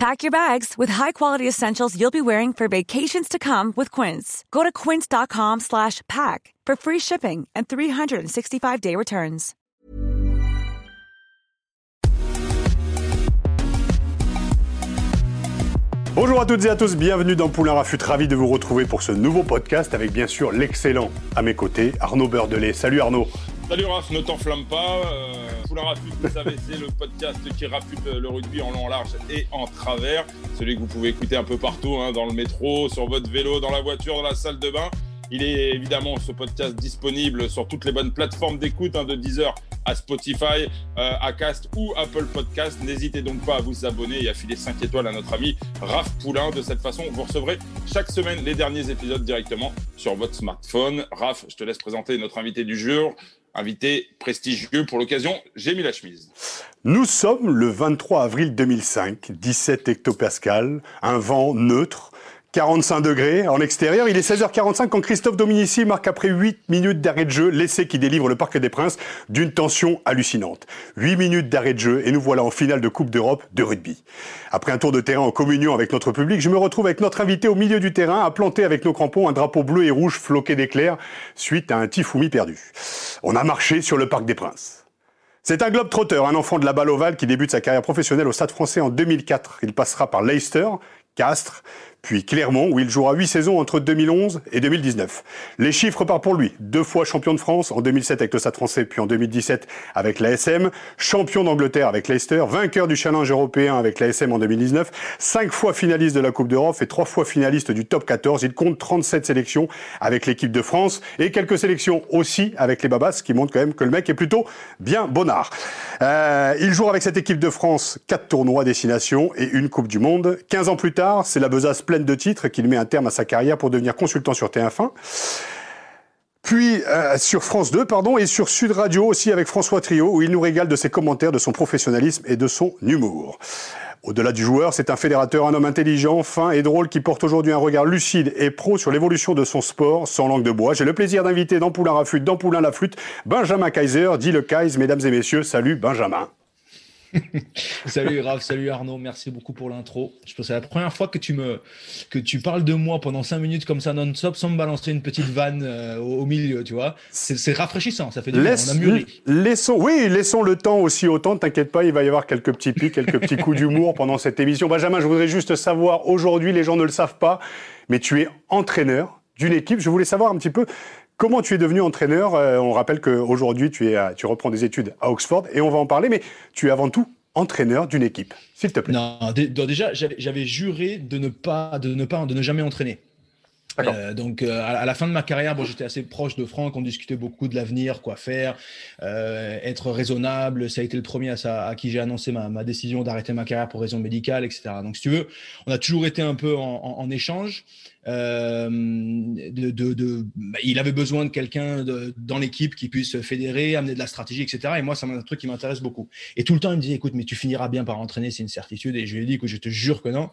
Pack your bags with high-quality essentials you'll be wearing for vacations to come with Quince. Go to quince.com slash pack for free shipping and 365-day returns. Bonjour à toutes et à tous, bienvenue dans Poulain Rafut, ravi de vous retrouver pour ce nouveau podcast avec bien sûr l'excellent à mes côtés, Arnaud Beurdelet. Salut Arnaud Salut Raph, ne t'enflamme pas. Euh, Poulain Rafut, vous savez, c'est le podcast qui rafute le rugby en long, large et en travers. Celui que vous pouvez écouter un peu partout, hein, dans le métro, sur votre vélo, dans la voiture, dans la salle de bain. Il est évidemment ce podcast disponible sur toutes les bonnes plateformes d'écoute, hein, de Deezer à Spotify, euh, à Cast ou Apple Podcast. N'hésitez donc pas à vous abonner et à filer 5 étoiles à notre ami Raph Poulain. De cette façon, vous recevrez chaque semaine les derniers épisodes directement sur votre smartphone. Raph, je te laisse présenter notre invité du jour invité prestigieux pour l'occasion, j'ai mis la chemise. Nous sommes le 23 avril 2005, 17 hectopascal, un vent neutre, 45 degrés en extérieur. Il est 16h45 quand Christophe Dominici marque après 8 minutes d'arrêt de jeu l'essai qui délivre le Parc des Princes d'une tension hallucinante. 8 minutes d'arrêt de jeu et nous voilà en finale de Coupe d'Europe de rugby. Après un tour de terrain en communion avec notre public, je me retrouve avec notre invité au milieu du terrain à planter avec nos crampons un drapeau bleu et rouge floqué d'éclairs suite à un tifoumi perdu. On a marché sur le Parc des Princes. C'est un globe trotteur, un enfant de la balle ovale qui débute sa carrière professionnelle au Stade français en 2004. Il passera par Leicester, Castres, puis Clermont, où il jouera 8 saisons entre 2011 et 2019. Les chiffres partent pour lui. Deux fois champion de France, en 2007 avec le Stade français, puis en 2017 avec l'ASM, champion d'Angleterre avec Leicester, vainqueur du challenge européen avec l'ASM en 2019, cinq fois finaliste de la Coupe d'Europe et trois fois finaliste du top 14. Il compte 37 sélections avec l'équipe de France et quelques sélections aussi avec les Babas, ce qui montre quand même que le mec est plutôt bien bonnard. Euh, il joue avec cette équipe de France quatre tournois destination et une Coupe du Monde. 15 ans plus tard, c'est la besace pleine de titres qu'il met un terme à sa carrière pour devenir consultant sur TF1. Puis euh, sur France 2, pardon, et sur Sud Radio aussi avec François Trio, où il nous régale de ses commentaires, de son professionnalisme et de son humour. Au-delà du joueur, c'est un fédérateur, un homme intelligent, fin et drôle qui porte aujourd'hui un regard lucide et pro sur l'évolution de son sport, sans langue de bois. J'ai le plaisir d'inviter dans Poulain Rafut, dans Poulain la flûte, Benjamin Kaiser, dit le Kaiser, mesdames et messieurs. Salut Benjamin. salut Raph, salut Arnaud, merci beaucoup pour l'intro. Je pense que c'est la première fois que tu me que tu parles de moi pendant cinq minutes comme ça non-stop sans me balancer une petite vanne euh, au, milieu, tu vois. C'est rafraîchissant, ça fait du bien, on a mûri. Laissons, oui, laissons le temps aussi autant, t'inquiète pas, il va y avoir quelques petits pics, quelques petits coups d'humour pendant cette émission. Benjamin, je voudrais juste savoir, aujourd'hui, les gens ne le savent pas, mais tu es entraîneur d'une équipe. Je voulais savoir un petit peu Comment tu es devenu entraîneur euh, On rappelle qu'aujourd'hui, tu, reprends des études à Oxford et on va en parler, mais tu es avant tout entraîneur d'une équipe, s'il te plaît. Non, déjà, j'avais juré de ne jamais entraîner. Euh, donc euh, à, la fin de ma carrière, bon, j'étais assez proche de Franck, on discutait beaucoup de l'avenir, quoi faire, euh, être raisonnable. Ça a été le premier à, qui j'ai annoncé ma, décision d'arrêter ma carrière pour raison médicale, etc. Donc si tu veux, on a toujours été un peu en, échange. Bah, il avait besoin de quelqu'un dans l'équipe qui puisse fédérer, amener de la stratégie, etc. Et moi, c'est un truc qui m'intéresse beaucoup. Et tout le temps, il me disait, écoute, mais tu finiras bien par entraîner, c'est une certitude. Et je lui ai dit, que je te jure que non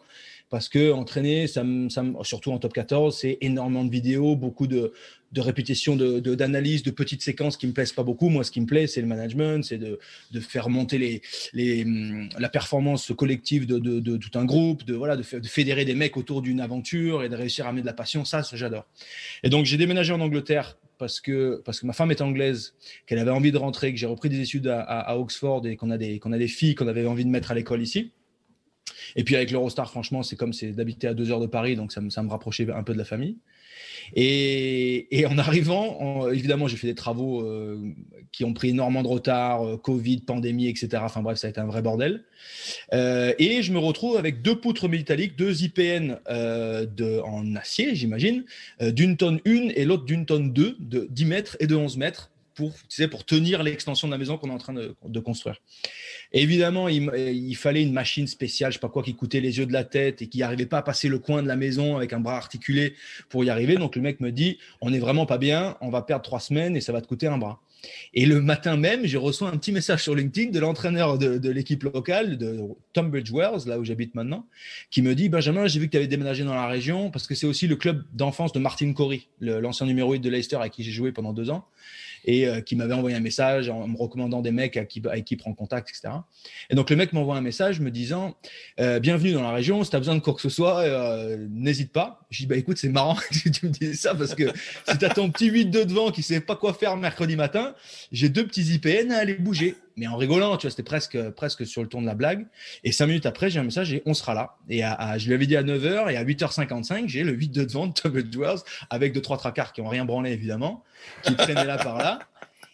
parce que entraîner, ça, ça, surtout en top 14, c'est énormément de vidéos, beaucoup de, de répétitions, d'analyses, de, de, petites séquences qui me plaisent pas beaucoup. Moi, ce qui me plaît, c'est le management, c'est de, de, faire monter les, les, hum, la performance collective de, de, tout un groupe, de, voilà, de, fédérer des mecs autour d'une aventure et de réussir à amener de la passion. Ça, ça j'adore. Et donc, j'ai déménagé en Angleterre parce que, parce que ma femme est anglaise, qu'elle avait envie de rentrer, que j'ai repris des études à, Oxford et qu'on a, qu'on a des filles qu'on avait envie de mettre à l'école ici. Et puis avec l'Eurostar, franchement, c'est comme c'est d'habiter à deux heures de Paris, donc ça me, ça me rapprochait un peu de la famille. Et, en arrivant, évidemment, j'ai fait des travaux euh, qui ont pris énormément de retard, euh, Covid, pandémie, etc. Enfin bref, ça a été un vrai bordel. Euh, et je me retrouve avec deux poutres métalliques, deux IPN de, en acier, j'imagine, d'une tonne 1 et l'autre d'une tonne 2, de 10 mètres et de 11 mètres pour, tu sais, pour tenir l'extension de la maison qu'on est en train de, construire. évidemment, il, fallait une machine spéciale, je sais pas quoi, qui coûtait les yeux de la tête et qui n'arrivait pas à passer le coin de la maison avec un bras articulé pour y arriver. Donc le mec me dit, on n'est vraiment pas bien, on va perdre trois semaines et ça va te coûter un bras. Et le matin même, j'ai reçu un petit message sur LinkedIn de l'entraîneur de, l'équipe locale de Tunbridge Wells, là où j'habite maintenant, qui me dit Benjamin, j'ai vu que tu avais déménagé dans la région parce que c'est aussi le club d'enfance de Martin Corey, l'ancien numéro 8 de Leicester avec qui j'ai joué pendant deux ans et euh, qui m'avait envoyé un message en me recommandant des mecs avec qui, avec qui prend contact, etc. Et donc le mec m'envoie un message me disant euh, Bienvenue dans la région, si tu as besoin de quoi que ce soit, euh, n'hésite pas. Je dis bah écoute, c'est marrant que tu me dises ça parce que si tu ton petit 8 de devant qui sait pas quoi faire mercredi matin, j'ai deux petits IPN à aller bouger mais en rigolant, tu vois, c'était presque, presque sur le ton de la blague. Et cinq minutes après, j'ai un message et on sera là. Et je lui avais dit à 9h et à 8h55, j'ai le 8 de devant de Tumble Dwells avec deux, trois tracards qui ont rien branlé, évidemment, qui traînaient là par là.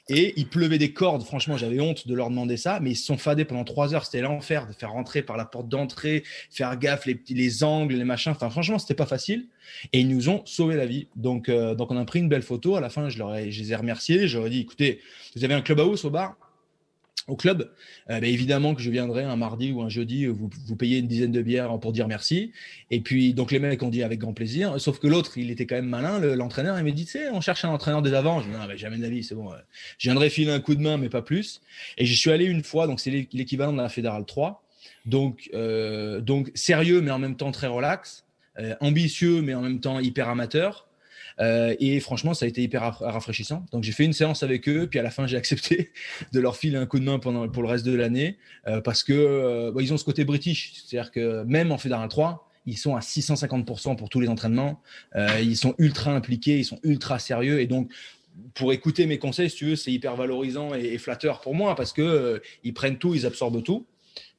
Et il pleuvait des cordes. Franchement, j'avais honte de leur demander ça, mais ils se sont fadés pendant trois heures. C'était l'enfer de faire rentrer par la porte d'entrée, faire gaffe, les, les angles, les machins. Enfin, franchement, c'était pas facile. Et ils nous ont sauvé la vie. Donc, euh, donc on a pris une belle photo. À la fin, je, leur ai, je les ai remerciés. J'aurais dit, écoutez, vous avez un clubhouse au bar? Au club, euh, bah, évidemment que je viendrai un mardi ou un jeudi, vous, vous payez une dizaine de bières pour dire merci. Et puis, donc les mecs ont dit avec grand plaisir. Sauf que l'autre, il était quand même malin, l'entraîneur. il m'a dit, tu sais, on cherche un entraîneur des avant. Je dis, non, mais jamais d'avis, c'est bon. Euh, je viendrai filer un coup de main, mais pas plus. Et j'y suis allé une fois, donc c'est l'équivalent de la Fédérale 3. Donc, euh, donc sérieux, mais en même temps très relax. ambitieux, mais en même temps hyper amateur. Euh, et franchement, ça a été hyper rafraîchissant. Donc j'ai fait une séance avec eux, puis à la fin, j'ai accepté de leur filer un coup de main pendant, pour le reste de l'année euh, parce que euh, bah, ils ont ce côté british. C'est-à-dire que même en Fédéral 3, ils sont à 650% pour tous les entraînements. ils sont ultra impliqués, ils sont ultra sérieux. Et donc, pour écouter mes conseils, si tu veux, c'est hyper valorisant et, flatteur pour moi parce que ils prennent tout, ils absorbent tout.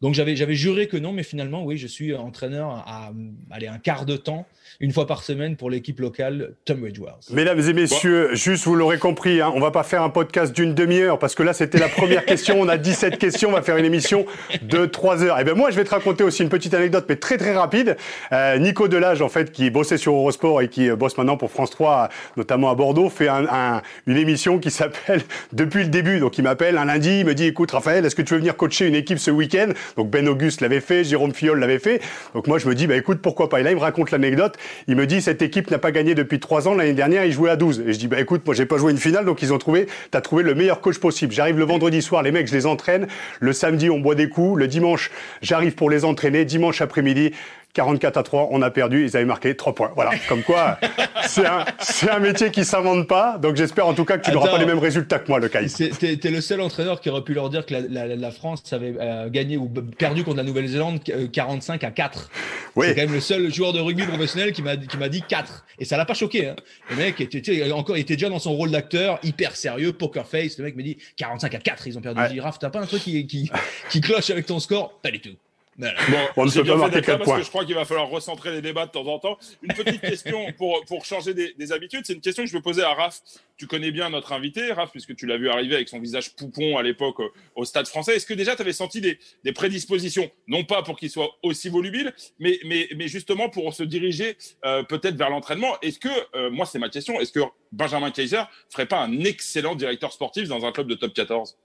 Donc j'avais juré que non, mais finalement, oui, je suis entraîneur à, aller un quart de temps une fois par semaine pour l'équipe locale Tunbridge Wells. Mesdames et messieurs, juste vous l'aurez compris, hein, on va pas faire un podcast d'une demi-heure parce que là c'était la première question, on a 17 questions, on va faire une émission de 3 heures. Et eh bien moi je vais te raconter aussi une petite anecdote mais très très rapide. Euh, Nico Delage en fait qui bossait sur Eurosport et qui euh, bosse maintenant pour France 3 notamment à Bordeaux fait un, une émission qui s'appelle Depuis le début. Donc il m'appelle un lundi, il me dit écoute Raphaël, est-ce que tu veux venir coacher une équipe ce week-end? Donc Ben Auguste l'avait fait, Jérôme Fiol l'avait fait. Donc moi je me dis bah écoute pourquoi pas? Et là il me raconte l'anecdote il me dit cette équipe n'a pas gagné depuis trois ans. L'année dernière, ils jouaient à 12. Et je dis bah écoute, moi j'ai pas joué une finale, donc ils ont trouvé, t'as trouvé le meilleur coach possible. J'arrive le vendredi soir, les mecs, je les entraîne. Le samedi, on boit des coups. Le dimanche, j'arrive pour les entraîner. Dimanche après-midi, 44 à 3, on a perdu, ils avaient marqué 3 points. Voilà, comme quoi, c'est un, un, métier qui s'invente pas. Donc j'espère en tout cas que tu n'auras pas les mêmes résultats que moi, le Kai. T'es es le seul entraîneur qui aurait pu leur dire que la, la, la France avait euh, gagné ou perdu contre la Nouvelle-Zélande 45 euh, à 4. Oui. C'est quand même le seul joueur de rugby professionnel qui m'a dit 4. Et ça l'a pas choqué. Hein. Le mec était, encore, était déjà dans son rôle d'acteur, hyper sérieux, poker face. Le mec me dit 45 à 4, ils ont perdu. Ouais. Je dis, t'as pas un truc qui, qui, qui cloche avec ton score? Pas du tout. Bon, on ne peut pas marquer parce que je crois qu'il va falloir recentrer les débats de temps en temps. Une petite question pour, pour changer des, habitudes. C'est une question que je veux poser à Raph. Tu connais bien notre invité, Raph, puisque tu l'as vu arriver avec son visage poupon à l'époque au Stade français. Est-ce que déjà tu avais senti des, des, prédispositions, non pas pour qu'il soit aussi volubile, mais, mais, mais justement pour se diriger euh, peut-être vers l'entraînement Est-ce que, euh, moi c'est ma question, est-ce que Benjamin Kaiser ferait pas un excellent directeur sportif dans un club de top 14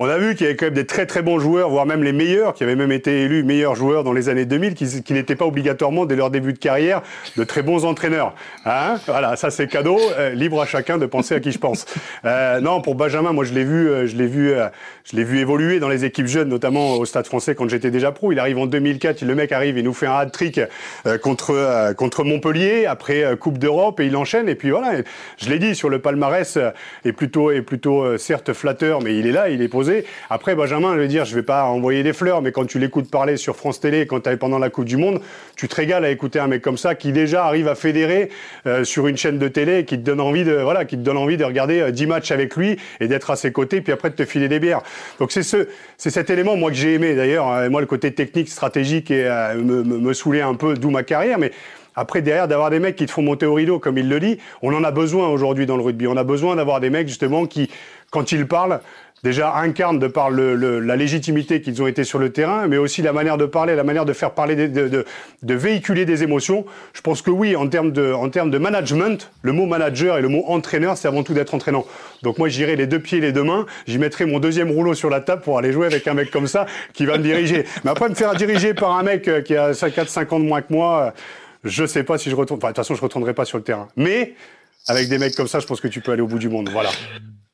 on a vu qu'il y avait quand même des très très bons joueurs, voire même les meilleurs, qui avaient même été élus meilleurs joueurs dans les années 2000, qui, qui n'étaient pas obligatoirement dès leur début de carrière de très bons entraîneurs. Hein voilà, ça c'est cadeau, euh, libre à chacun de penser à qui je pense. Euh, non, pour Benjamin, moi je l'ai vu, euh, je l'ai vu, euh, je l'ai vu évoluer dans les équipes jeunes, notamment au Stade Français quand j'étais déjà pro. Il arrive en 2004, le mec arrive, il nous fait un hat-trick contre contre Montpellier après Coupe d'Europe et il enchaîne. Et puis voilà, je l'ai dit sur le palmarès est plutôt est plutôt certes flatteur, mais il est là, il est posé après, Benjamin, je veux dire, je vais pas envoyer des fleurs, mais quand tu l'écoutes parler sur France Télé, quand tu es pendant la Coupe du Monde, tu te régales à écouter un mec comme ça qui déjà arrive à fédérer euh, sur une chaîne de télé, qui te donne envie de, voilà, qui te donne envie de regarder 10 euh, matchs avec lui et d'être à ses côtés, puis après de te filer des bières. Donc c'est ce, c'est cet élément, moi, que j'ai aimé d'ailleurs. Hein, moi, le côté technique, stratégique et euh, me, me, me saoulait un peu, d'où ma carrière, mais après, derrière, d'avoir des mecs qui te font monter au rideau, comme il le dit, on en a besoin aujourd'hui dans le rugby. On a besoin d'avoir des mecs, justement, qui, quand ils parlent, déjà incarnent de par le, la légitimité qu'ils ont été sur le terrain, mais aussi la manière de parler, la manière de faire parler, de, de, de véhiculer des émotions. Je pense que oui, en termes de, en termes de management, le mot manager et le mot entraîneur, c'est avant tout d'être entraînant. Donc moi, j'irai les deux pieds, les deux mains, j'y mettrai mon deuxième rouleau sur la table pour aller jouer avec un mec comme ça qui va me diriger. Mais après, me faire diriger par un mec euh, qui a 4-5 ans de moins que moi, euh, je sais pas si je retourne. Enfin, de toute façon, je retournerai pas sur le terrain. Mais avec des mecs comme ça, je pense que tu peux aller au bout du monde. Voilà.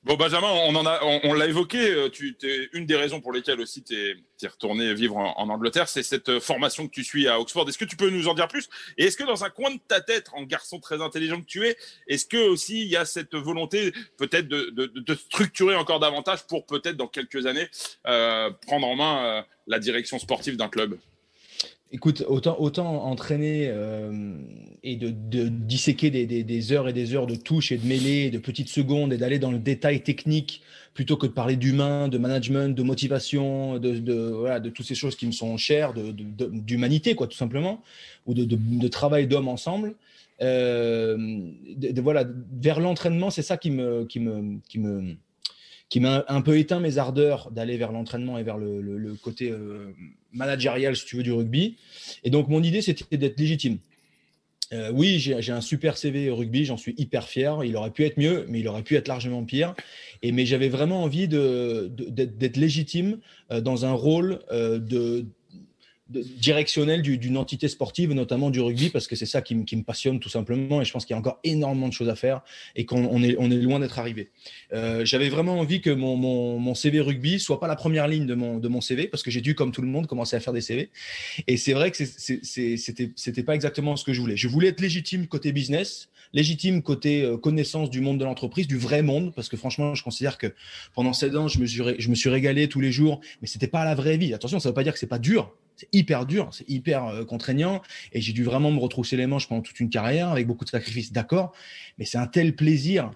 Bon, Benjamin, on en a, on, l'a évoqué. Euh, tu, une des raisons pour lesquelles aussi tu es, retourné vivre en, Angleterre, c'est cette euh, formation que tu suis à Oxford. Est-ce que tu peux nous en dire plus? Et est-ce que dans un coin de ta tête, en garçon très intelligent que tu es, est-ce que aussi il y a cette volonté peut-être de, de, structurer encore davantage pour peut-être dans quelques années euh, prendre en main la direction sportive d'un club? Écoute, autant, autant entraîner euh, et de, disséquer des, heures et des heures de touches et de mêlées, de petites secondes et d'aller dans le détail technique plutôt que de parler d'humain, de management, de motivation, de, de toutes ces choses qui me sont chères, d'humanité, quoi, tout simplement, ou de, travail d'homme ensemble. Euh, voilà, vers l'entraînement, c'est ça qui me, qui me, qui me, qui m'a un peu éteint mes ardeurs d'aller vers l'entraînement et vers le, côté euh, managérial, si tu veux, du rugby. Et donc, mon idée, c'était d'être légitime. Euh, oui, j'ai un super CV rugby, j'en suis hyper fier. Il aurait pu être mieux, mais il aurait pu être largement pire. Et, mais j'avais vraiment envie d'être légitime euh, dans un rôle de, directionnel d'une entité sportive, notamment du rugby, parce que c'est ça qui, me passionne tout simplement. Et je pense qu'il y a encore énormément de choses à faire et qu'on est, loin d'être arrivé. Euh, j'avais vraiment envie que mon, CV rugby soit pas la première ligne de mon, de mon CV, parce que j'ai dû, comme tout le monde, commencer à faire des CV. Et c'est vrai que c'était pas exactement ce que je voulais. Je voulais être légitime côté business, légitime côté euh, connaissance du monde de l'entreprise, du vrai monde, parce que franchement, je considère que pendant 7 ans, je me suis, je me suis régalé tous les jours, mais c'était pas la vraie vie. Attention, ça veut pas dire que c'est pas dur c'est hyper dur, c'est hyper euh, contraignant. Et j'ai dû vraiment me retrousser les manches pendant toute une carrière avec beaucoup de sacrifices, d'accord. Mais c'est un tel plaisir.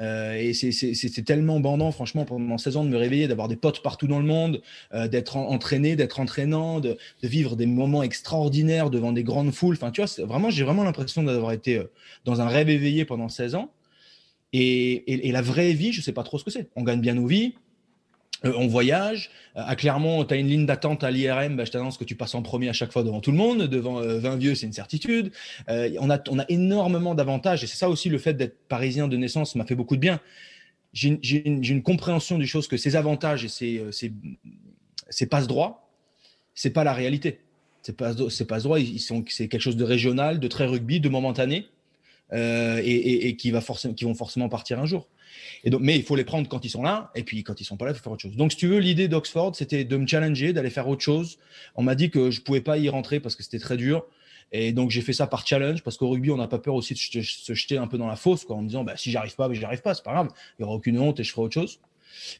Euh, et c'est tellement bandant, franchement, pendant 16 ans, de me réveiller, d'avoir des potes partout dans le monde, euh, d'être entraîné, d'être entraînant, de, vivre des moments extraordinaires devant des grandes foules. Enfin, tu vois, vraiment, j'ai vraiment l'impression d'avoir été dans un rêve éveillé pendant 16 ans. Et, et, la vraie vie, je sais pas trop ce que c'est. On gagne bien nos vies, euh, on voyage. Euh, à Clermont, tu as une ligne d'attente à l'IRM, bah, je t'annonce que tu passes en premier à chaque fois devant tout le monde. Devant 20 euh, vieux, c'est une certitude. on, a, on a énormément d'avantages et c'est ça aussi le fait d'être parisien de naissance m'a fait beaucoup de bien. J'ai une, compréhension du chose que ces avantages et ces, ces, ces passe-droits, c'est pas la réalité. Pas, passe-droits, c'est quelque chose de régional, de très rugby, de momentané et, qui, va forcément, qui vont forcément partir un jour mais il faut les prendre quand ils sont là, et puis quand ils sont pas là, il faut faire autre chose. Donc, si tu veux, l'idée d'Oxford, c'était de me challenger, d'aller faire autre chose. On m'a dit que je pouvais pas y rentrer parce que c'était très dur. Et donc, j'ai fait ça par challenge, parce qu'au rugby, on n'a pas peur aussi de se jeter un peu dans la fosse, en me disant, bah, si j'arrive pas, bah, j'y arrive pas, c'est pas grave, il y aura aucune honte et je ferai autre chose.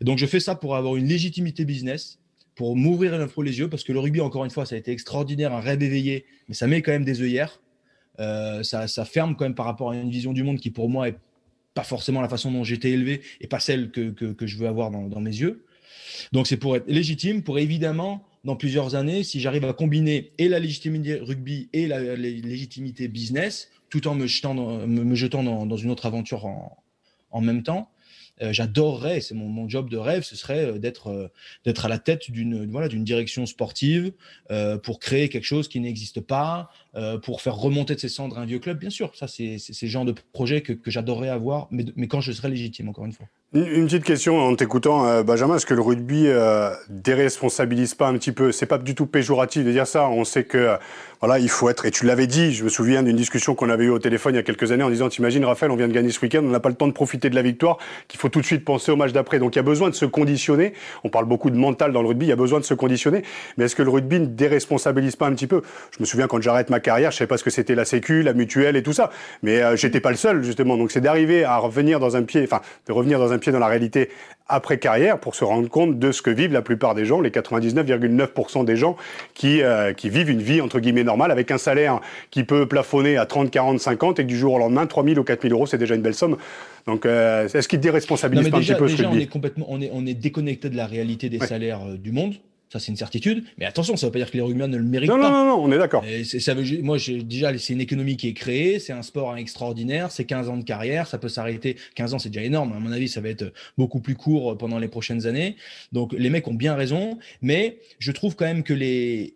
Et donc, je fais ça pour avoir une légitimité business, pour m'ouvrir l'info les yeux, parce que le rugby, encore une fois, ça a été extraordinaire, un rêve éveillé, mais ça met quand même des œillères. Euh, ça, ça, ferme quand même par rapport à une vision du monde qui, pour moi, est pas forcément la façon dont j'étais élevé et pas celle que, que, je veux avoir dans, dans, mes yeux. Donc c'est pour être légitime, pour évidemment, dans plusieurs années, si j'arrive à combiner et la légitimité rugby et la, légitimité business, tout en me jetant dans, me, jetant dans, dans, une autre aventure en, en même temps, euh, j'adorerais, c'est mon, mon, job de rêve, ce serait euh, d'être euh, d'être à la tête d'une voilà d'une direction sportive pour créer quelque chose qui n'existe pas, pour faire remonter de ses cendres un vieux club. Bien sûr, ça c'est le genre de projet que, j'adorerais avoir, mais, quand je serai légitime, encore une fois. Une, petite question en t'écoutant, euh, Benjamin. Est-ce que le rugby euh, déresponsabilise pas un petit peu? C'est pas du tout péjoratif de dire ça. On sait que voilà, il faut être. Et tu l'avais dit. Je me souviens d'une discussion qu'on avait eue au téléphone il y a quelques années en disant "T'imagines, Raphaël, on vient de gagner ce week-end, on n'a pas le temps de profiter de la victoire, qu'il faut tout de suite penser au match d'après." Donc il y a besoin de se conditionner. On parle beaucoup de mental dans le rugby. Il y a besoin de se conditionner. Mais est-ce que le rugby ne déresponsabilise pas un petit peu? Je me souviens quand j'arrête ma carrière, je savais pas ce que c'était la Sécu, la mutuelle et tout ça. Mais euh, j'étais pas le seul justement. Donc c'est d'arriver à revenir dans un pied, enfin de revenir dans un pied dans la réalité après carrière pour se rendre compte de ce que vivent la plupart des gens, les 99,9% des gens qui, euh, qui vivent une vie entre guillemets normale avec un salaire qui peut plafonner à 30, 40, 50 et que du jour au lendemain, 3 000 ou 4 000 euros, c'est déjà une belle somme. Donc, euh, est-ce qu'il déresponsabilise pas un petit peu déjà, ce que on est complètement, on est, on est déconnecté de la réalité des salaires euh, du monde. Ça, c'est une certitude. Mais attention, ça ne veut pas dire que les rugbymen ne le méritent pas. Non, non, non, on est d'accord. Ça veut, moi, déjà, c'est une économie qui est créée, c'est un sport extraordinaire, c'est 15 ans de carrière, ça peut s'arrêter. 15 ans, c'est déjà énorme. À mon avis, ça va être beaucoup plus court pendant les prochaines années. Donc, les mecs ont bien raison. Mais je trouve quand même que les.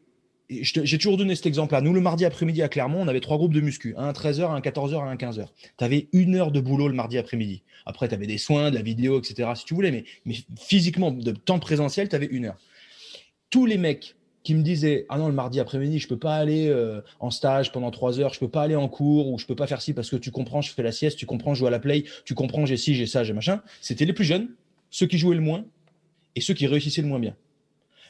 J'ai toujours donné cet exemple-là. Nous, le mardi après-midi à Clermont, on avait trois groupes de muscu, un à 13h, un à 14h, un à 15h. Tu avais une heure de boulot le mardi après-midi. Après, tu avais des soins, de la vidéo, etc., si tu voulais. Mais, mais physiquement, de temps présentiel, tu avais une heure tous les mecs qui me disaient ah non le mardi après-midi je peux pas aller euh, en stage pendant trois heures, je peux pas aller en cours ou je peux pas faire ci parce que tu comprends je fais la sieste, tu comprends je joue à la play, tu comprends j'ai ci j'ai ça j'ai machin. C'était les plus jeunes, ceux qui jouaient le moins et ceux qui réussissaient le moins bien.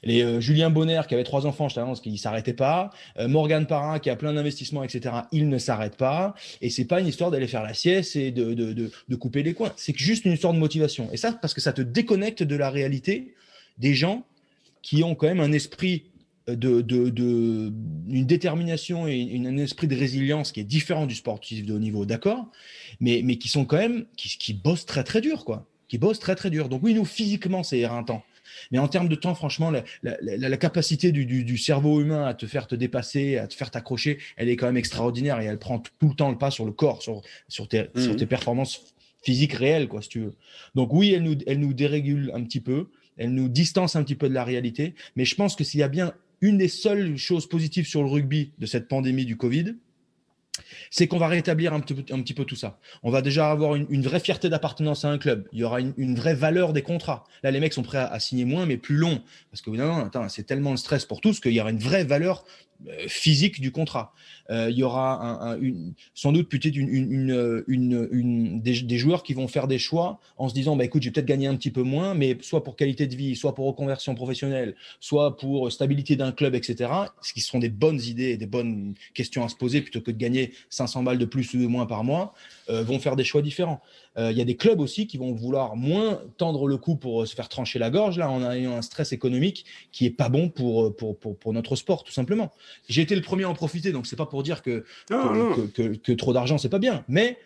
Les euh, Julien Bonner qui avait trois enfants, je t'annonce qu'il s'arrêtait pas. Euh, Morgan Parra qui a plein d'investissements, etc. Il ne s'arrête pas. Et c'est pas une histoire d'aller faire la sieste et de, de, de, de couper les coins. C'est juste une histoire de motivation. Et ça, parce que ça te déconnecte de la réalité des gens qui ont quand même un esprit de, de, de, une détermination et un esprit de résilience qui est différent du sportif de haut niveau, d'accord, mais, mais qui sont quand même, qui, qui bossent très très dur, quoi, qui bossent très très dur. Donc oui, nous, physiquement, c'est éreintant. Mais en termes de temps, franchement, la, la, la, capacité du, du, du, cerveau humain à te faire te dépasser, à te faire t'accrocher, elle est quand même extraordinaire et elle prend tout le temps le pas sur le corps, sur, sur, tes, sur mhm. tes performances physiques réelles, quoi, si tu veux. Donc oui, elle nous, elle nous dérégule un petit peu, elle nous distance un petit peu de la réalité, mais je pense que s'il y a bien une des seules choses positives sur le rugby de cette pandémie du Covid, c'est qu'on va rétablir un petit, peu tout ça. On va déjà avoir une, vraie fierté d'appartenance à un club. Il y aura une, vraie valeur des contrats. Là, les mecs sont prêts à, signer moins, mais plus long. Parce que non, c'est tellement le stress pour tous qu'il y aura une vraie valeur physique du contrat. Euh, il y aura sans doute peut-être une, des, joueurs qui vont faire des choix en se disant bah écoute j'ai peut-être gagné un petit peu moins mais soit pour qualité de vie soit pour reconversion professionnelle soit pour stabilité d'un club etc ce qui seront des bonnes idées et des bonnes questions à se poser plutôt que de gagner 500 balles de plus ou de moins par mois euh, vont faire des choix différents euh, il y a des clubs aussi qui vont vouloir moins tendre le coup pour se faire trancher la gorge là en ayant un stress économique qui est pas bon pour pour, pour, pour notre sport tout simplement j'ai été le premier à en profiter, donc c'est pas pour dire que, que, que, trop d'argent, c'est pas bien. Mais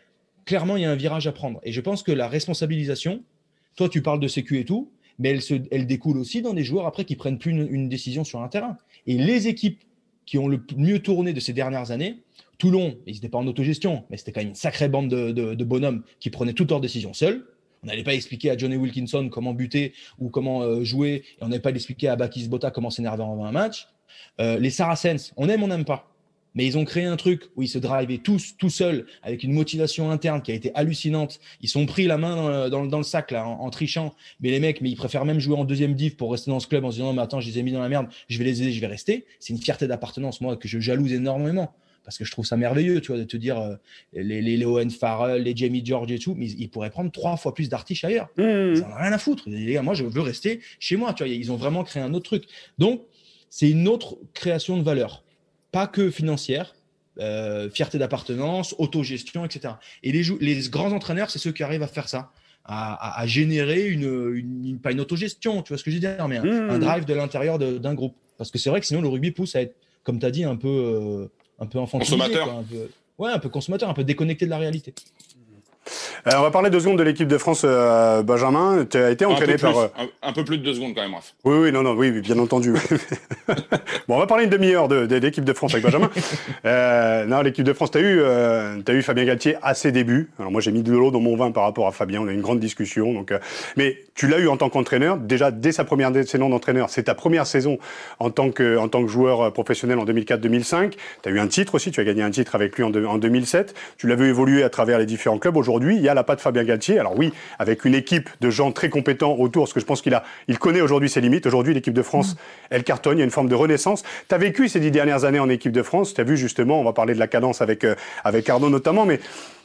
clairement, il y a un virage à prendre. Et je pense que la responsabilisation, toi, tu parles de sécu et tout, mais elle, se, elle découle aussi dans des joueurs après qui prennent plus une, décision sur un terrain. Et les équipes qui ont le mieux tourné de ces dernières années, Toulon, ils n'étaient pas en autogestion, mais c'était quand même une sacrée bande de, bonhommes qui prenaient toutes leurs décisions seuls. On n'allait pas expliquer à Johnny Wilkinson comment buter ou comment euh, jouer, et on n'allait pas expliquer à Bakis Bota comment s'énerver avant un match. Euh, les Saracens, on aime, on n'aime pas. Mais ils ont créé un truc où ils se drivaient tous tout seuls avec une motivation interne qui a été hallucinante. Ils sont pris la main dans, le, sac là en, trichant. Mais les mecs, mais ils préfèrent même jouer en deuxième div pour rester dans ce club en se disant non mais attends, je les ai mis dans la merde, je vais les aider, je vais rester. C'est une fierté d'appartenance moi que je jalouse énormément parce que je trouve ça merveilleux, tu vois, de te dire euh, les, les, Owen Farrell, les Jamie George et tout, mais ils, pourraient prendre trois fois plus d'artiches ailleurs. Mmh. N'en ont rien à foutre. Les gars, moi, je veux rester chez moi, tu vois. Ils ont vraiment créé un autre truc. Donc, c'est une autre création de valeur, pas que financière, euh, fierté d'appartenance, autogestion, etc. Et les, les grands entraîneurs, c'est ceux qui arrivent à faire ça, à, générer une, pas une autogestion, tu vois ce que je veux dire, mais un, mmh. drive de l'intérieur d'un groupe. Parce que c'est vrai que sinon le rugby pousse à être, comme tu as dit, un peu, euh, un peu Consommateur. un peu, ouais, un peu consommateur, un peu déconnecté de la réalité. Euh, on va parler deux secondes de l'équipe de France, euh, Benjamin. Tu as été entraîné par. Euh, un, peu plus de deux secondes quand même, Raph. Oui, oui, non, non, oui, bien entendu. bon, on va parler une demi-heure de, l'équipe de France avec Benjamin. non, l'équipe de France, tu as, eu, as eu Fabien Galtier à ses débuts. Alors, moi, j'ai mis de l'eau dans mon vin par rapport à Fabien. On a eu une grande discussion. Donc, mais tu l'as eu en tant qu'entraîneur. Déjà, dès sa première saison d'entraîneur, c'est ta première saison en tant que, en tant que joueur professionnel en 2004-2005. Tu as eu un titre aussi. Tu as gagné un titre avec lui en, en 2007. Tu l'as vu évoluer à travers les différents clubs. Aujourd'hui, y a la patte Fabien Galtier. Alors oui, avec une équipe de gens très compétents autour, parce que je pense qu'il a, il connaît aujourd'hui ses limites. Aujourd'hui, l'équipe de France, mm. elle cartonne. Il y a une forme de renaissance. Tu as vécu ces dix dernières années en équipe de France. Tu as vu justement, on va parler de la cadence avec, euh, avec Arnaud notamment, mais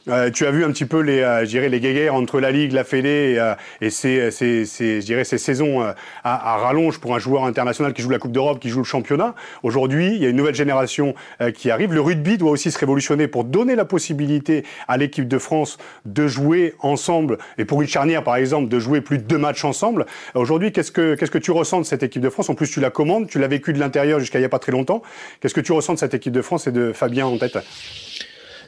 euh, tu as vu un petit peu les, euh, les guéguerres entre la Ligue, la Fédé et, euh, et ces, ces, ces, dirais, ces saisons à, à, rallonge pour un joueur international qui joue la Coupe d'Europe, qui joue le championnat. Aujourd'hui, il y a une nouvelle génération qui arrive. Le rugby doit aussi se révolutionner pour donner la possibilité à l'équipe de France de jouer ensemble et pour une charnière, par exemple, de jouer plus de deux matchs ensemble. Aujourd'hui, qu'est-ce que, qu'est-ce que tu ressens de cette équipe de France? En plus, tu la commandes, tu l'as vécu de l'intérieur jusqu'à il n'y a pas très longtemps. Qu'est-ce que tu ressens de cette équipe de France et de Fabien en tête?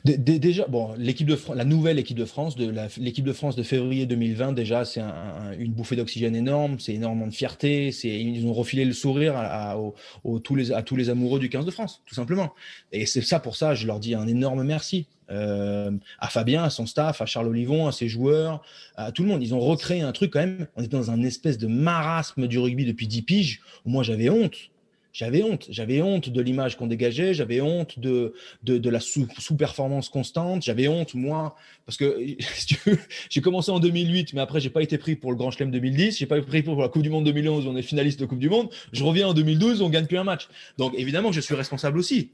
Déjà, bon, l'équipe de la nouvelle équipe de France, de l'équipe de France de février 2020, déjà, c'est une bouffée d'oxygène énorme, c'est énormément de fierté, c'est ils ont refilé le sourire à, tous les, amoureux du 15 de France, tout simplement. Et c'est ça pour ça, je leur dis un énorme merci. Euh, à Fabien, à son staff, à Charles Olivon, à ses joueurs, à tout le monde. Ils ont recréé un truc quand même. On était dans un espèce de marasme du rugby depuis 10 piges moi j'avais honte J'avais honte. J'avais honte de l'image qu'on dégageait. J'avais honte de, de, la sous-performance constante. J'avais honte, moi, parce que j'ai commencé en 2008, mais après, j'ai pas été pris pour le Grand Chelem 2010. J'ai pas été pris pour la Coupe du Monde 2011 où on est finaliste de Coupe du Monde. Je reviens en 2012, on gagne plus un match. Donc, évidemment que je suis responsable aussi.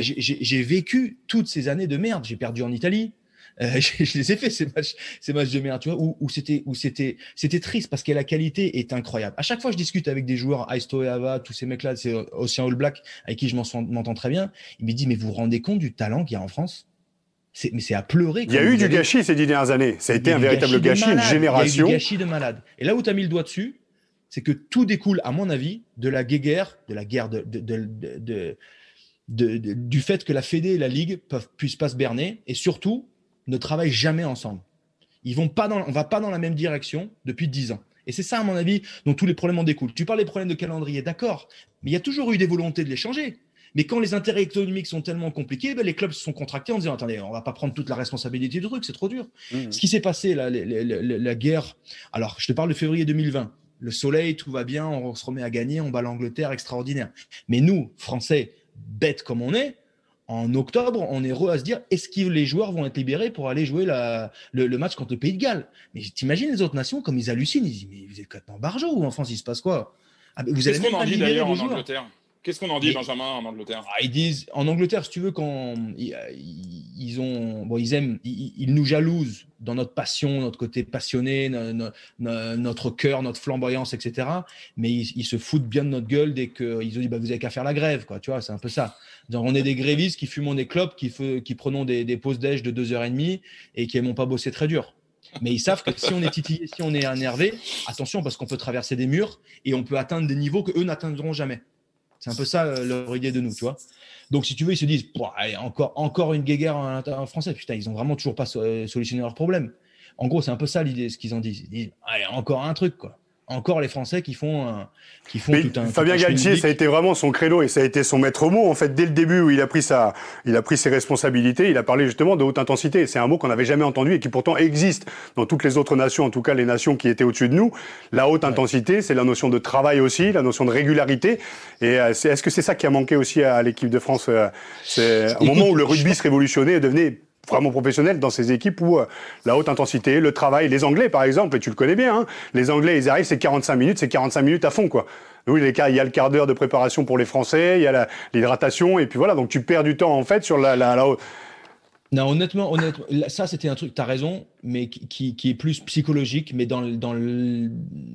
J'ai vécu toutes ces années de merde. J'ai perdu en Italie. Euh, je, les ai fait ces matchs, ces matchs de merde, tu vois, où, où c'était, où c'était, c'était triste parce que la qualité est incroyable. À chaque fois, je discute avec des joueurs, Aisto et Ava, tous ces mecs-là, c'est Ocean All Black, avec qui je m'entends très bien. Il me dit, mais vous vous rendez compte du talent qu'il y a en France? Mais c'est à pleurer. Il y a eu du gâchis ces dix dernières années. Ça a été un véritable gâchis, une génération. Il y a eu du gâchis de malade. Et là où tu as mis le doigt dessus, c'est que tout découle, à mon avis, de la guerre, de la guerre de, de, de, du fait que la Fédé et la Ligue peuvent, puissent pas se berner et surtout ne travaillent jamais ensemble. Ils vont pas dans, on va pas dans la même direction depuis dix ans. Et c'est ça, à mon avis, dont tous les problèmes en découlent. Tu parles des problèmes de calendrier, d'accord, mais il y a toujours eu des volontés de les changer. Mais quand les intérêts économiques sont tellement compliqués, ben les clubs se sont contractés en disant attendez, on va pas prendre toute la responsabilité du truc, c'est trop dur. Mmh. Ce qui s'est passé là, la, guerre. Alors, je te parle de février 2020. Le soleil, tout va bien, on se remet à gagner, on bat l'Angleterre, extraordinaire. Mais nous, Français, bêtes comme on est, en octobre, on est heureux à se dire est-ce que les joueurs vont être libérés pour aller jouer le, match contre le Pays de Galles? Mais t'imagines les autres nations comme ils hallucinent Ils disent mais vous êtes complètement barjot ou en France il se passe quoi? Ah, Vous allez qu'on en dit d'ailleurs en Angleterre? Qu'est-ce qu'on en dit, Benjamin, en Angleterre? Ah, Ils disent, en Angleterre, si tu veux, quand ils, ont, bon, ils aiment, ils, nous jalousent dans notre passion, notre côté passionné, notre cœur, notre flamboyance, etc. Mais ils, se foutent bien de notre gueule dès qu'ils ont dit, bah, vous avez qu'à faire la grève, quoi. Tu vois, c'est un peu ça. on est des grévistes qui fumons des clopes, qui, qui prenons des, pauses d'âge de deux heures et demie et qui n'aiment pas bosser très dur. Mais ils savent que si on est titillé, si on est énervé, attention parce qu'on peut traverser des murs et on peut atteindre des niveaux que eux n'atteindront jamais. C'est un peu ça euh, leur idée de nous, tu vois. Donc, si tu veux, ils se disent, allez, encore, encore une guéguerre en, français. Putain, ils ont vraiment toujours pas euh, solutionné leur problème. En gros, c'est un peu ça l'idée, ce qu'ils en disent. Ils disent, allez, encore un truc, quoi encore les Français qui font, qui font tout un. Fabien Galtier, ça a été vraiment son créneau et ça a été son maître mot. En fait, dès le début où il a pris sa, il a pris ses responsabilités, il a parlé justement de haute intensité. C'est un mot qu'on n'avait jamais entendu et qui pourtant existe dans toutes les autres nations, en tout cas les nations qui étaient au-dessus de nous. La haute intensité, c'est la notion de travail aussi, la notion de régularité. Et euh, est-ce que c'est ça qui a manqué aussi à l'équipe de France euh, C'est au moment où le rugby se révolutionnait et devenait vraiment professionnel dans ces équipes où euh, la haute intensité, le travail, les Anglais par exemple, et tu le connais bien, hein, les Anglais ils arrivent, c'est 45 minutes, c'est 45 minutes à fond quoi. Oui, il y a le quart d'heure de préparation pour les Français, il y a l'hydratation, et puis voilà, donc tu perds du temps en fait sur la, la, Non, honnêtement, honnêtement, ça c'était un truc, tu as raison, mais qui, qui, est plus psychologique, mais dans, dans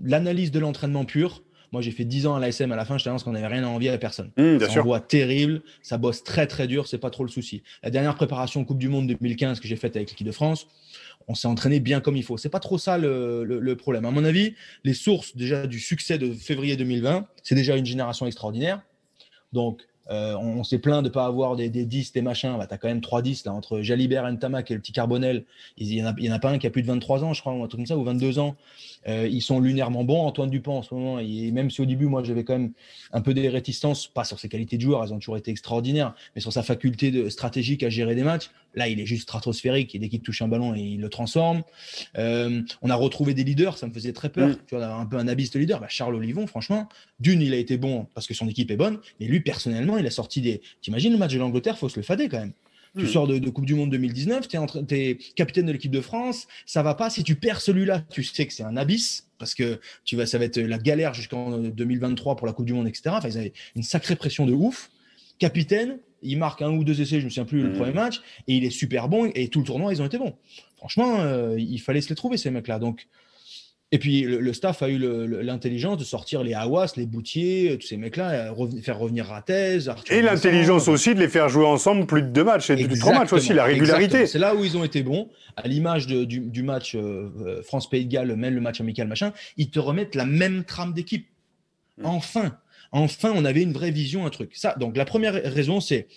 l'analyse de l'entraînement pur, moi, j'ai fait 10 ans à l'ASM. À la fin, je t'annonce qu'on n'avait rien à envier à personne. Mmh, ça envoie terrible. Ça bosse très, très dur. C'est pas trop le souci. La dernière préparation Coupe du Monde 2015 que j'ai faite avec l'équipe de France, on s'est entraîné bien comme il faut. C'est pas trop ça le, le, problème. À mon avis, les sources déjà du succès de février 2020, c'est déjà une génération extraordinaire. Donc, euh, on, s'est plaint de ne pas avoir des, des 10, des machins. Bah, tu as quand même 3 10 là, entre Jalibert, Ntamak et le petit Carbonel. Il n'y en, en, a pas un qui a plus de 23 ans, je crois, ou un truc comme ça, ou 22 ans. Euh, ils sont lunairement bons. Antoine Dupont en ce moment, et même si au début, moi, j'avais quand même un peu des réticences, pas sur ses qualités de joueur, elles ont toujours été extraordinaires, mais sur sa faculté de, stratégique à gérer des matchs, là, il est juste stratosphérique. Et dès qu'il touche un ballon, il le transforme. Euh, on a retrouvé des leaders, ça me faisait très peur. Mm. Tu vois, un peu un abysse de leader. Bah, Charles Olivon, franchement, d'une, il a été bon parce que son équipe est bonne, mais lui, personnellement, il a sorti des. T'imagines le match de l'Angleterre, faut se le fader quand même. Tu hmm. sors de, Coupe du Monde 2019, tu es, es, capitaine de l'équipe de France, ça va pas. Si tu perds celui-là, tu sais que c'est un abysse parce que tu vas, ça va être la galère jusqu'en 2023 pour la Coupe du Monde, etc. Enfin, ils avaient une sacrée pression de ouf. Capitaine, il marque un ou deux essais, je me souviens plus le hmm. premier match, et il est super bon et tout le tournoi, ils ont été bons. Franchement, euh, il fallait se les trouver ces mecs-là. Donc, et puis le, staff a eu l'intelligence de sortir les Awas, les Boutiers, tous ces mecs-là, faire revenir Ratez. et l'intelligence aussi de les faire jouer ensemble plus de deux matchs et de trois matchs aussi, la régularité. C'est là où ils ont été bons, à l'image du, match euh, euh, France-Pays de Galles, même le match amical, machin, ils te remettent la même trame d'équipe. Mm. Enfin, enfin, on avait une vraie vision, un truc. Ça, donc la première raison, c'est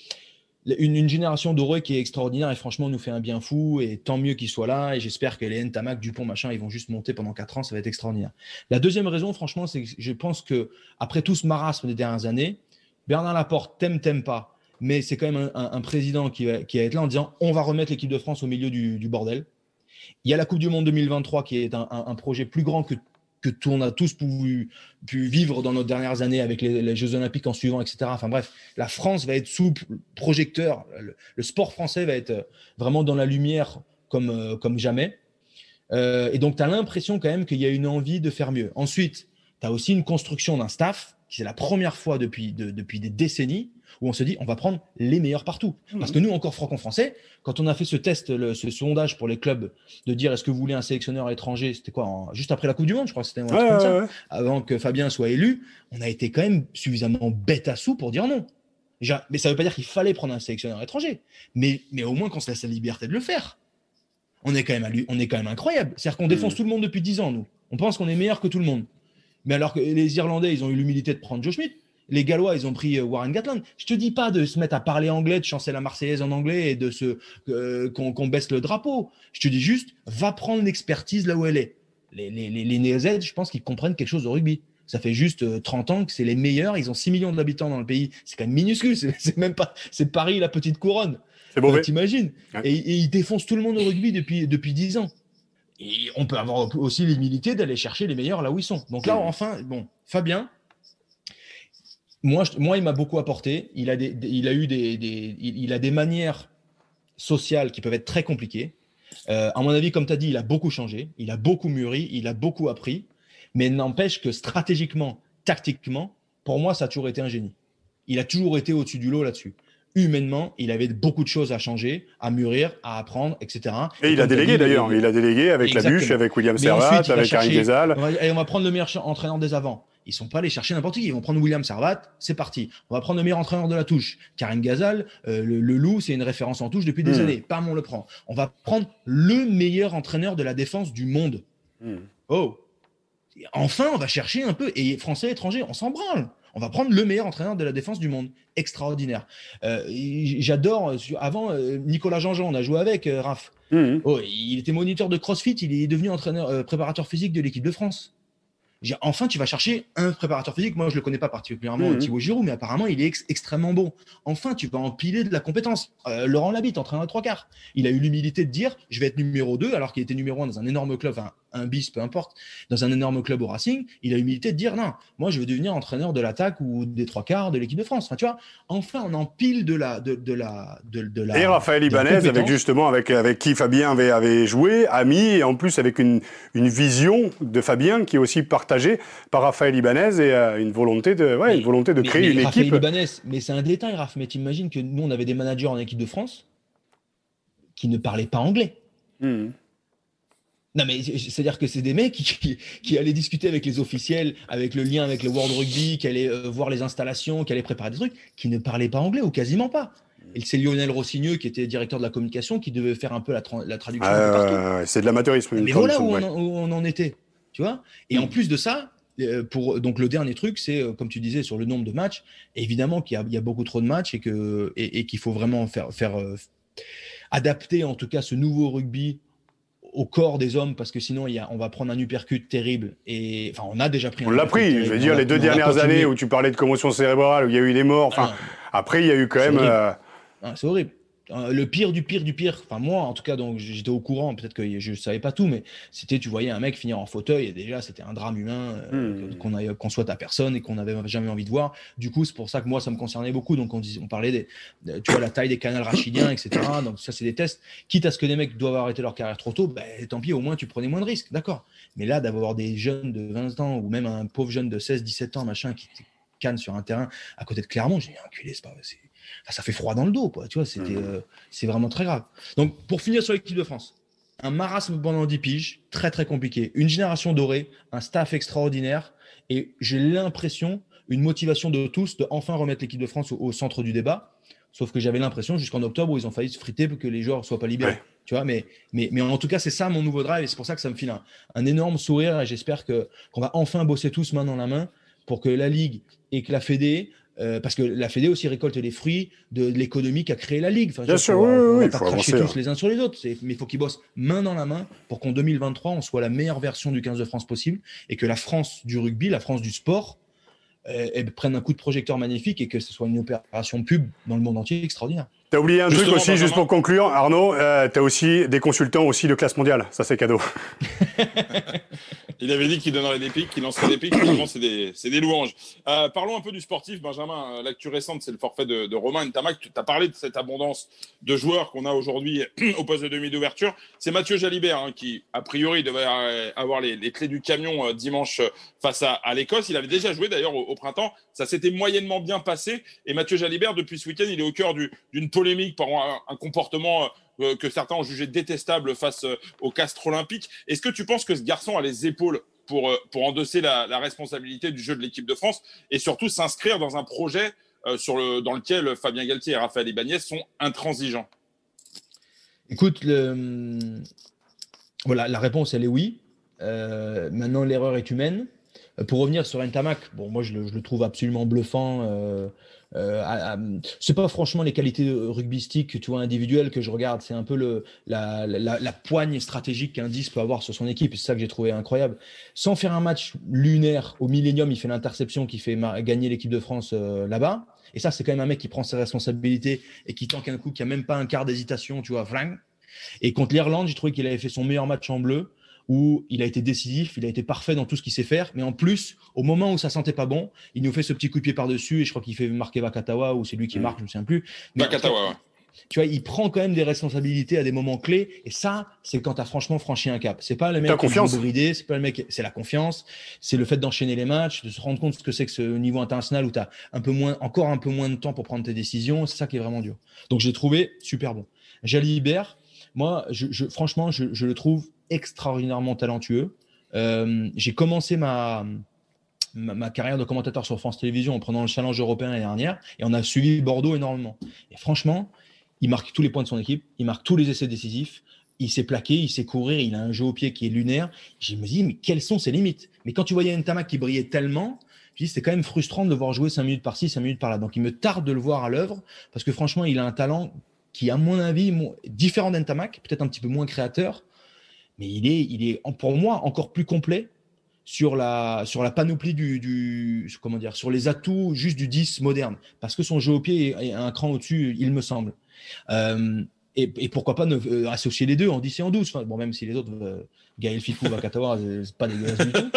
une, génération dorée qui est extraordinaire et franchement nous fait un bien fou et tant mieux qu'ils soient là et j'espère que les Ntamak, Dupont, machin, ils vont juste monter pendant 4 ans, ça va être extraordinaire. La deuxième raison, franchement, c'est que je pense que après tout ce marasme des dernières années, Bernard Laporte t'aime, t'aime pas, mais c'est quand même un, président qui va, qui être là en disant on va remettre l'équipe de France au milieu du, bordel. Il y a la Coupe du Monde 2023 qui est un, projet plus grand que que on a tous pu, vivre dans nos dernières années avec les, Jeux Olympiques en suivant, etc. Enfin bref, la France va être sous projecteur. Le, sport français va être vraiment dans la lumière comme, euh, jamais. Euh, et donc, tu as l'impression quand même qu'il y a une envie de faire mieux. Ensuite, tu as aussi une construction d'un staff, qui c'est la première fois depuis, depuis des décennies, où on se dit on va prendre les meilleurs partout. Mmh. Parce que nous, encore franco-français, quand on a fait ce test, ce sondage pour les clubs, de dire est-ce que vous voulez un sélectionneur étranger, c'était quoi Juste après la Coupe du Monde, je crois que c'était avant que Fabien soit élu, on a été quand même suffisamment bête à sous pour dire non. mais ça ne veut pas dire qu'il fallait prendre un sélectionneur étranger, mais, mais au moins qu'on se laisse la liberté de le faire. On est quand même, on est quand même incroyable. C'est-à-dire qu'on défonce mmh. tout le monde depuis 10 ans, nous. On pense qu'on est meilleur que tout le monde. Mais alors que les Irlandais, ils ont eu l'humilité de prendre Joe Schmidt les Gallois, ils ont pris euh, Warren Gatland. Je te dis pas de se mettre à parler anglais, de chanter la Marseillaise en anglais et de se euh, qu'on baisse le drapeau. Je te dis juste, va prendre l'expertise là où elle est. Les, les, les, je pense qu'ils comprennent quelque chose au rugby. Ça fait juste 30 euh, ans que c'est les meilleurs. Ils ont 6 millions d'habitants dans le pays. C'est quand même minuscule. C'est même pas. C'est Paris, la petite couronne. C'est bon. T'imagines? Et, et, ils défoncent tout le monde au rugby depuis, depuis 10 ans. Et on peut avoir aussi l'humilité d'aller chercher les meilleurs là où ils sont. Donc là, enfin, bon, Fabien, moi, moi, il m'a beaucoup apporté. Il a, des, il a eu des, il, a des manières sociales qui peuvent être très compliquées. Euh, à mon avis, comme tu as dit, il a beaucoup changé, il a beaucoup mûri, il a beaucoup appris. Mais n'empêche que stratégiquement, tactiquement, pour moi, ça a toujours été un génie. Il a toujours été au-dessus du lot là-dessus. Humainement, il avait beaucoup de choses à changer, à mûrir, à apprendre, etc. Et, il a délégué d'ailleurs. Il a délégué avec la Labuche, avec William Servat, avec Karim Ghezal. Et on va prendre le meilleur entraîneur des avants. Ils sont pas allés chercher n'importe qui. Ils vont prendre William Servat, c'est parti. On va prendre le meilleur entraîneur de la touche. Karim Ghazal, euh, le, loup, c'est une référence en touche depuis des hmm. années. Pam, on le prend. On va prendre le meilleur entraîneur de la défense du monde. Hmm. Oh, enfin, on va chercher un peu. Et français, étranger, on s'en branle. On va prendre le meilleur entraîneur de la défense du monde. Extraordinaire. Euh, j'adore. Euh, avant, Nicolas Jean-Jean, on a joué avec Raph. Hmm. Oh, il était moniteur de CrossFit. Il est devenu entraîneur, préparateur physique de l'équipe de France enfin, tu vas chercher un préparateur physique. Moi, je le connais pas particulièrement, mmh. Thibaut Giroud, mais apparemment, il est extrêmement bon. Enfin, tu vas empiler de la compétence. Euh, Laurent Labitte, entraîneur de trois quarts. Il a eu l'humilité de dire, je vais être numéro 2, alors qu'il était numéro 1 dans un énorme club, enfin, un bis, peu importe, dans un énorme club au Racing. Il a l'humilité de dire, non, moi, je veux devenir entraîneur de l'attaque ou des trois quarts de l'équipe de France. Enfin, tu vois, enfin, on empile de la, de, de la, de, de la. Et Raphaël Ibanez, avec justement, avec, avec qui Fabien avait, avait joué, ami, et en plus avec une, une vision de Fabien qui est aussi partagée par Raphaël Ibanez et euh, une volonté de, ouais, une volonté de créer une équipe. Ibanez, mais c'est un détail, Raph. Mais t'imagines que nous, on avait des managers en équipe de France qui ne parlaient pas anglais. Hmm. Non, mais c'est-à-dire que c'est des mecs qui, qui, allaient discuter avec les officiels, avec le lien avec le World Rugby, qui allaient euh, voir les installations, qui allaient préparer des trucs, qui ne parlaient pas anglais ou quasiment pas. Et c'est Lionel Rossigneux, qui était directeur de la communication, qui devait faire un peu la, la traduction. Ah, c'est de l'amateurisme. Mais voilà où, on, où on en était. Tu vois Et en hmm. plus de ça, euh, pour, donc le dernier truc, c'est euh, comme tu disais sur le nombre de matchs. Évidemment qu'il y, a beaucoup trop de matchs et que et, qu'il faut vraiment faire, faire euh, adapter en tout cas ce nouveau rugby au corps des hommes parce que sinon il y a, on va prendre un uppercut terrible et enfin on a déjà pris. On l'a pris. Je veux dire les deux dernières années où tu parlais de commotion cérébrale où il y a eu des morts. Enfin ah. après il y a eu quand même. Ah, c'est horrible. Euh, le pire du pire du pire, enfin moi en tout cas, donc j'étais au courant, peut-être que je savais pas tout, mais c'était, tu voyais un mec finir en fauteuil et déjà c'était un drame humain euh, hmm. qu'on qu'on soit à personne et qu'on n'avait jamais envie de voir. Du coup, c'est pour ça que moi ça me concernait beaucoup. Donc on, on parlait des, tu vois, la taille des canals rachidiens, etc. Donc ça c'est des tests. Quitte à ce que des mecs doivent arrêter leur carrière trop tôt, ben, tant pis, au moins tu prenais moins de risques, d'accord. Mais là d'avoir des jeunes de 20 ans ou même un pauvre jeune de 16, 17 ans, machin, qui canne sur un terrain à côté de Clermont, j'ai enculé, c'est pas, ça fait froid dans le dos, quoi. Tu vois, c'était, mmh. euh, c'est vraiment très grave. Donc, pour finir sur l'équipe de France, un marasme pendant 10 piges, très très compliqué. Une génération dorée, un staff extraordinaire, et j'ai l'impression, une motivation de tous de enfin remettre l'équipe de France au, centre du débat. Sauf que j'avais l'impression jusqu'en octobre où ils ont failli se friter pour que les joueurs soient pas libérés. Tu vois, mais, mais, mais en tout cas, c'est ça mon nouveau drive et c'est pour ça que ça me file un, un énorme sourire et j'espère que qu'on va enfin bosser tous main dans la main pour que la Ligue et que la Fédé euh, parce que la Fédé aussi récolte les fruits de, l'économie qu'a créé la Ligue. Enfin, Bien sûr, oui, on va cracher tous les uns sur les autres. Mais il faut qu'ils bossent main dans la main pour qu'en 2023, on soit la meilleure version du 15 de France possible et que la France du rugby, la France du sport, euh, prenne un coup de projecteur magnifique et que ce soit une opération pub dans le monde entier extraordinaire. Tu as oublié un truc aussi, juste pour conclure, Arnaud, euh, tu as aussi des consultants aussi de classe mondiale. Ça, c'est cadeau. Il avait dit qu'il donnerait des pics, qu'il lancerait des pics. Finalement, c'est des, louanges. Euh, parlons un peu du sportif, Benjamin. Euh, l'actu récente, c'est le forfait de, de Romain Ntamak. Tu as parlé de cette abondance de joueurs qu'on a aujourd'hui au poste de demi d'ouverture. C'est Mathieu Jalibert hein, qui, a priori, devait avoir les, clés du camion euh, dimanche face à, l'Écosse. Il avait déjà joué d'ailleurs au, printemps. Ça s'était moyennement bien passé. Et Mathieu Jalibert, depuis ce week-end, il est au cœur d'une polémique par un comportement euh, que certains ont jugé détestable face euh, au castre olympique. Est-ce que tu penses que ce garçon a les épaules pour, euh, pour endosser la, responsabilité du jeu de l'équipe de France et surtout s'inscrire dans un projet sur le, dans lequel Fabien Galtier et Raphaël Ibanez sont intransigeants? Écoute, voilà, la réponse, elle est oui. maintenant, l'erreur est humaine. Pour revenir sur Ntamak, bon, moi, je le trouve absolument bluffant. Euh, c'est pas franchement les qualités rugbystiques, tu vois, individuelles que je regarde. C'est un peu le, la, la, la poigne stratégique qu'un 10 peut avoir sur son équipe. C'est ça que j'ai trouvé incroyable. Sans faire un match lunaire au Millennium, il fait l'interception qui fait gagner l'équipe de France euh, là-bas. Et ça, c'est quand même un mec qui prend ses responsabilités et qui tanque un coup, qui a même pas un quart d'hésitation, tu vois, fling. Et contre l'Irlande, j'ai trouvé qu'il avait fait son meilleur match en bleu où il a été décisif, il a été parfait dans tout ce qu'il sait faire, mais en plus, au moment où ça sentait pas bon, il nous fait ce petit coup de pied par-dessus, et je crois qu'il fait marquer Vakatawa, ou c'est lui qui mm. marque, je me souviens plus. Vakatawa, Tu vois, il prend quand même des responsabilités à des moments clés, et ça, c'est quand tu as franchement franchi un cap. C'est pas le mec qui confiance. bridé, c'est pas le mec, c'est la confiance, c'est le fait d'enchaîner les matchs, de se rendre compte ce que c'est que ce niveau international où tu as un peu moins, encore un peu moins de temps pour prendre tes décisions, c'est ça qui est vraiment dur. Donc j'ai trouvé super bon. Jalibert, moi, je, franchement, je, le trouve extraordinairement talentueux. Euh, j'ai commencé ma, ma, carrière de commentateur sur France Télévisions en prenant le challenge européen l'année dernière et on a suivi Bordeaux énormément. Et franchement, il marque tous les points de son équipe, il marque tous les essais décisifs, il s'est plaqué, il sait courir, il a un jeu au pied qui est lunaire. Je me dis, mais quelles sont ses limites? Mais quand tu voyais Ntamak qui brillait tellement, je c'était quand même frustrant de le voir jouer 5 minutes par-ci, 5 minutes par-là. Donc il me tarde de le voir à l'œuvre parce que franchement, il a un talent qui, à mon avis, différent d'Entamac, peut-être un petit peu moins créateur, mais il est, il est pour moi encore plus complet sur la, sur la panoplie du, du, comment dire, sur les atouts juste du 10 moderne, parce que son jeu au pied est un cran au-dessus, il me semble. Euh, et, pourquoi pas ne, euh, associer les deux en 10 et en 12 bon, même si les autres, euh, Gaël Ficou, Vakatawa, c'est pas dégueulasse du tout.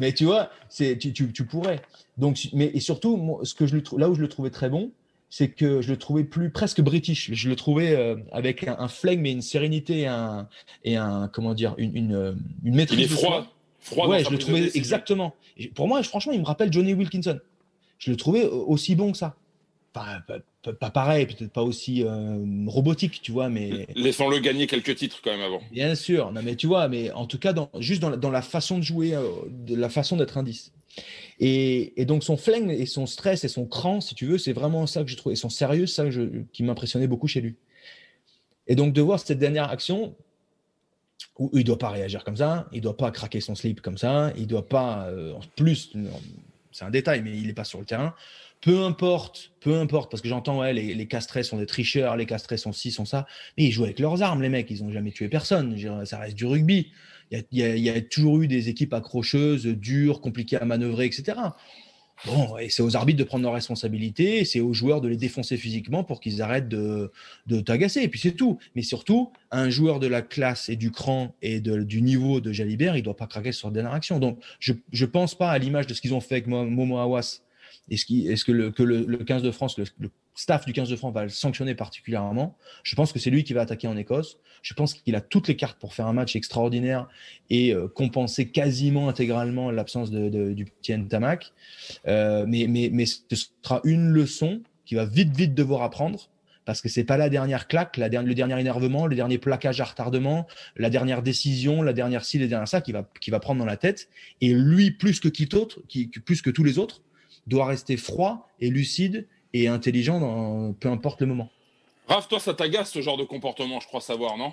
mais tu vois, c'est, tu, tu, tu, pourrais. Donc, mais, et surtout, ce que je là où je le trouvais très bon, c'est que je le trouvais plus presque british. Je le trouvais euh, avec un, un, flegme mais une sérénité et un, et un comment dire une, une, euh, une maîtrise. Il est froid. Froid ouais, je le trouvais exactement. pour moi, franchement, il me rappelle Johnny Wilkinson. Je le trouvais aussi bon que ça. Pas, pas, pareil, peut-être pas aussi euh, robotique, tu vois, mais. Laissons-le gagner quelques titres quand même avant. Bien sûr, non mais tu vois, mais en tout cas, dans, juste dans la, dans la façon de jouer, de la façon d'être indice. Et, donc son flingue et son stress et son cran, si tu veux, c'est vraiment ça que je trouve, et son sérieux, ça qui m'impressionnait beaucoup chez lui. Et donc de voir cette dernière action, où il doit pas réagir comme ça, il doit pas craquer son slip comme ça, il doit pas, euh, en plus, c'est un détail, mais il n'est pas sur le terrain. Peu importe, peu importe, parce que j'entends, ouais, les, les, castrés sont des tricheurs, les castrés sont ci, sont ça, mais ils jouent avec leurs armes, les mecs, ils n'ont jamais tué personne, ça reste du rugby il y, a, toujours eu des équipes accrocheuses, dures, compliquées à manœuvrer, etc. Bon, et c'est aux arbitres de prendre leurs responsabilités, c'est aux joueurs de les défoncer physiquement pour qu'ils arrêtent de, de t'agacer, et puis c'est tout. Mais surtout, un joueur de la classe et du cran et du niveau de Jalibert, il doit pas craquer sur la dernière action. Donc, je ne pense pas à l'image de ce qu'ils ont fait avec Momo Awas. Est-ce est que, le, que le, 15 de France, le, staff du 15 de France va le sanctionner particulièrement. Je pense que c'est lui qui va attaquer en Écosse. Je pense qu'il a toutes les cartes pour faire un match extraordinaire et euh, compenser quasiment intégralement l'absence de, du petit Ntamak. Euh, mais, mais, mais ce sera une leçon qu'il va vite, vite devoir apprendre parce que c'est pas la dernière claque, la le dernier énervement, le dernier plaquage à retardement, la dernière décision, la dernière ci, la dernière ça qui va, va prendre dans la tête. Et lui, plus que qui qui, plus que tous les autres, doit rester froid et lucide et intelligent dans peu importe le moment. Raph, toi, ça t'agace ce genre de comportement, je crois savoir, non?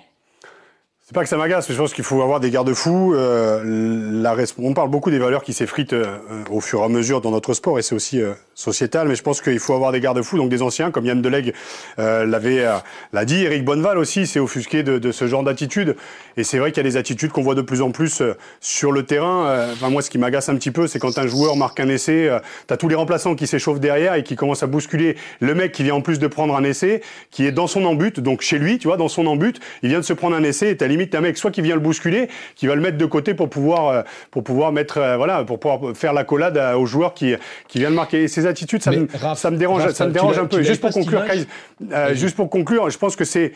C'est pas que ça m'agace, mais je pense qu'il faut avoir des garde-fous. Euh, on parle beaucoup des valeurs qui s'effritent euh, au fur et à mesure dans notre sport, et c'est aussi euh, sociétal, mais je pense qu'il faut avoir des garde-fous, donc des anciens, comme Yann Delegue l'avait l'a dit, Eric Bonneval aussi s'est offusqué de, ce genre d'attitude, et c'est vrai qu'il y a des attitudes qu'on voit de plus en plus sur le terrain. Enfin, moi, ce qui m'agace un petit peu, c'est quand un joueur marque un essai, tu as tous les remplaçants qui s'échauffent derrière et qui commencent à bousculer le mec qui vient en plus de prendre un essai, qui est dans son embut, donc chez lui, tu vois, dans son embut, il vient de se prendre un essai, et limite un mec soit qui vient le bousculer, qui va le mettre de côté pour pouvoir, euh, pour pouvoir mettre, euh, voilà, pour pouvoir faire la collade aux joueurs qui, qui vient le marquer. Et ces attitudes, ça, me, ça me dérange, ça me dérange un peu. Juste pour conclure, juste pour conclure, je pense que c'est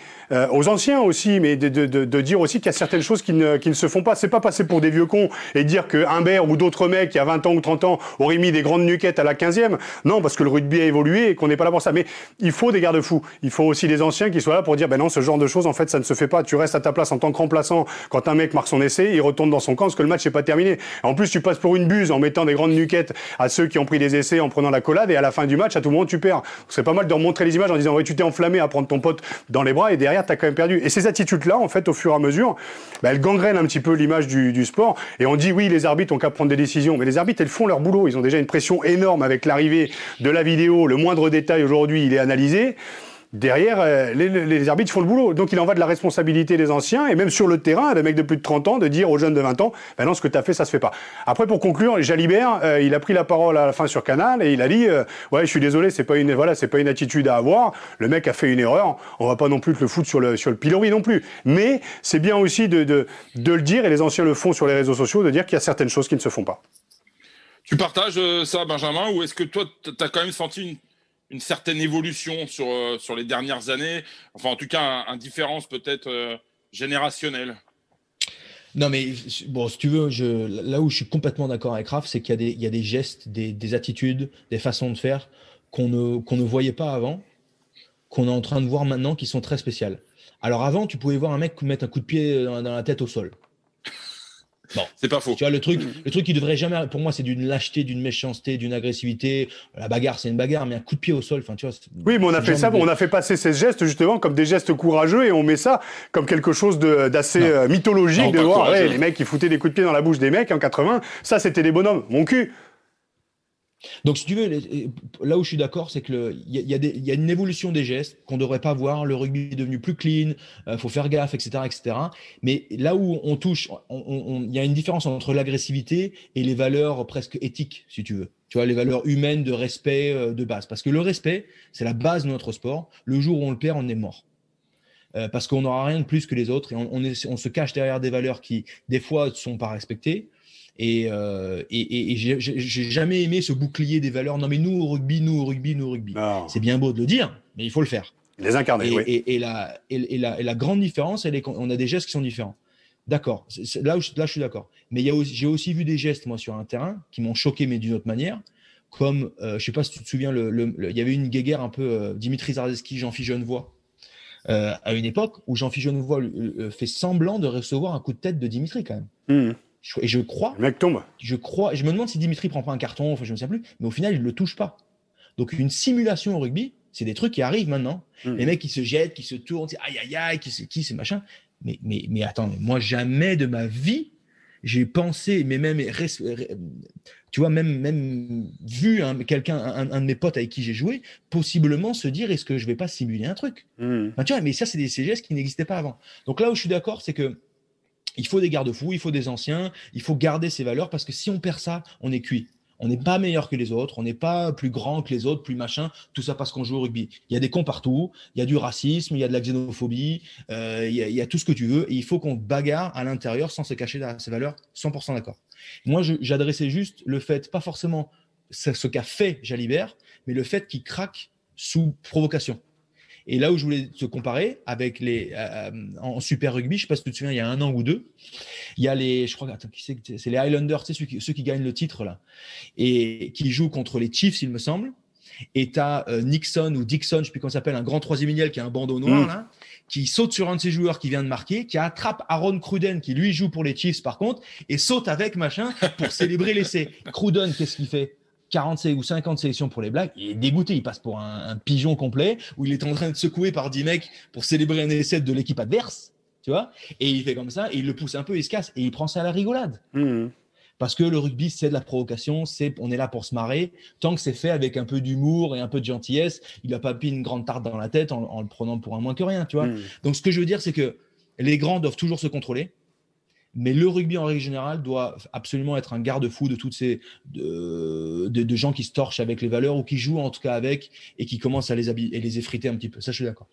aux anciens aussi, mais de, de, de, de dire aussi qu'il y a certaines choses qui ne, qui ne se font pas. C'est pas passer pour des vieux cons et dire que Humbert ou d'autres mecs, il y a 20 ans ou 30 ans, auraient mis des grandes nuquettes à la 15e. Non, parce que le rugby a évolué et qu'on n'est pas là pour ça. Mais il faut des garde-fous. Il faut aussi les anciens qui soient là pour dire, ben non, ce genre de choses, en fait, ça ne se fait pas. Tu restes à ta place en tant que remplaçant. Quand un mec marque son essai, il retourne dans son camp parce que le match n'est pas terminé. En plus, tu passes pour une buse en mettant des grandes nuquettes à ceux qui ont pris des essais en prenant la collade et à la fin du match, à tout moment, tu perds. C'est pas mal de remontrer les images en disant, ouais, tu t'es enflammé à prendre ton pote dans les bras et derrière, tu as quand même perdu. Et ces attitudes-là, en fait, au fur et à mesure, ben, elles gangrènent un petit peu l'image du, du, sport. Et on dit, oui, les arbitres ont qu'à prendre des décisions. Mais les arbitres, ils font leur boulot. Ils ont déjà une pression énorme avec l'arrivée de la vidéo. Le moindre détail aujourd'hui, il est analysé derrière, euh, les, arbitres font le boulot. Donc il en va de la responsabilité des anciens, et même sur le terrain, des mecs de plus de 30 ans, de dire aux jeunes de 20 ans, ben non, ce que tu as fait, ça se fait pas. Après, pour conclure, Jalibert, euh, il a pris la parole à la fin sur Canal, et il a dit, euh, ouais, je suis désolé, c'est pas une, voilà, c'est pas une attitude à avoir. Le mec a fait une erreur. On va pas non plus te le foutre sur le, sur le pilori non plus. Mais c'est bien aussi de, de, de le dire, et les anciens le font sur les réseaux sociaux, de dire qu'il y a certaines choses qui ne se font pas. Tu partages ça, Benjamin, ou est-ce que toi, tu as quand même senti une une certaine évolution sur, euh, sur les dernières années, enfin en tout cas une différence peut-être euh, générationnelle. Non, mais bon, si tu veux, là où je suis complètement d'accord avec Raph, c'est qu'il y, a des gestes, des, des, attitudes, des façons de faire qu'on ne, qu'on ne voyait pas avant, qu'on est en train de voir maintenant qui sont très spéciales. Alors avant, tu pouvais voir un mec mettre un coup de pied dans la tête au sol. Bon, c'est pas faux. Tu vois, le truc, le truc qui devrait jamais, pour moi, c'est d'une lâcheté, d'une méchanceté, d'une agressivité. La bagarre, c'est une bagarre, mais un coup de pied au sol, enfin, tu vois. Oui, mais on a fait ça, on a fait passer ces gestes justement comme des gestes courageux et on met ça comme quelque chose d'assez euh, mythologique de voir ouais, les mecs qui foutaient des coups de pied dans la bouche des mecs en 80. Ça, c'était des bonhommes. Mon cul. Donc, si tu veux, là où je suis d'accord, c'est qu'il y, y, y, a une évolution des gestes qu'on ne devrait pas voir. Le rugby est devenu plus clean, il euh, faut faire gaffe, etc., etc. Mais là où on touche, il y a une différence entre l'agressivité et les valeurs presque éthiques, si tu veux. Tu vois, les valeurs humaines de respect euh, de base. Parce que le respect, c'est la base de notre sport. Le jour où on le perd, on est mort. Euh, parce qu'on n'aura rien de plus que les autres et on, on, se cache derrière des valeurs qui, des fois, ne sont pas respectées. Et, euh, et, et j'ai jamais aimé ce bouclier des valeurs. Non, mais nous au rugby, nous au rugby, nous au rugby. C'est bien beau de le dire, mais il faut le faire. Les incarner, et, oui. Et, la, et, la, la, grande différence, elle est qu'on a des gestes qui sont différents. D'accord, là, là, je suis d'accord. Mais j'ai aussi vu des gestes, moi, sur un terrain, qui m'ont choqué, mais d'une autre manière. Comme, euh, je sais pas si tu te souviens, il y avait une guéguerre un peu euh, Dimitri Zardeski, Jean-Philippe Genevoix, euh, à une époque où Jean-Philippe Genevoix euh, fait semblant de recevoir un coup de tête de Dimitri, quand même. Mmh. Et je crois. Le mec tombe. Je crois. Je me demande si Dimitri prend pas un carton, enfin, je ne sais plus, mais au final, il le touche pas. Donc, une simulation au rugby, c'est des trucs qui arrivent maintenant. Hmm. Les mecs qui se jettent, qui se tournent, aïe aïe aïe, qui c'est qui, c'est machin. Mais, mais, mais attends, moi, jamais de ma vie, j'ai pensé, mais même, tu vois, même, même vu hein, quelqu'un, un, de mes potes avec qui j'ai joué, possiblement se dire, est-ce que je vais pas simuler un truc? Hmm. Tu vois, mais ça, c'est des gestes qui n'existaient pas avant. Donc là où je suis d'accord, c'est que il faut des garde-fous, il faut des anciens, il faut garder ces valeurs parce que si on perd ça, on est cuit. On n'est pas meilleur que les autres, on n'est pas plus grand que les autres, plus machin, tout ça parce qu'on joue au rugby. Il y a des cons partout, il y a du racisme, il y a de la xénophobie, euh, il, y a, tout ce que tu veux, et il faut qu'on bagarre à l'intérieur sans se cacher derrière ces valeurs, 100% d'accord. Moi, j'adressais juste le fait, pas forcément ce qu'a fait Jalibert, mais le fait qu'il craque sous provocation. Et là où je voulais te comparer avec les euh, en Super Rugby, je sais pas si tu te souviens, il y a un an ou deux, il y a les, je crois, attends, qui c'est, c'est les Highlanders, c'est ceux qui, ceux qui gagnent le titre là, et qui jouent contre les Chiefs, il me semble. Et tu as euh, Nixon ou Dixon, je sais plus comment s'appelle, un grand troisième milieu qui a un bandeau noir mm. là, qui saute sur un de ses joueurs qui vient de marquer, qui attrape Aaron Cruden qui lui joue pour les Chiefs par contre, et saute avec machin pour célébrer l'essai. Cruden, qu'est-ce qu'il fait? 40 ou 50 sélections pour les Blacks, il est dégoûté, il passe pour un, pigeon complet, où il est en train de secouer par 10 mecs pour célébrer un essai de l'équipe adverse, tu vois, et il fait comme ça, et il le pousse un peu, il se casse, et il prend ça à la rigolade. Mmh. Parce que le rugby, c'est de la provocation, c'est, on est là pour se marrer. Tant que c'est fait avec un peu d'humour et un peu de gentillesse, il a pas pris une grande tarte dans la tête en, le prenant pour un moins que rien, tu vois. Mmh. Donc, ce que je veux dire, c'est que les grands doivent toujours se contrôler. Mais le rugby en règle générale doit absolument être un garde-fou de toutes ces de, gens qui se torchent avec les valeurs ou qui jouent en tout cas avec et qui commencent à les, et les effriter un petit peu. Ça, je suis d'accord.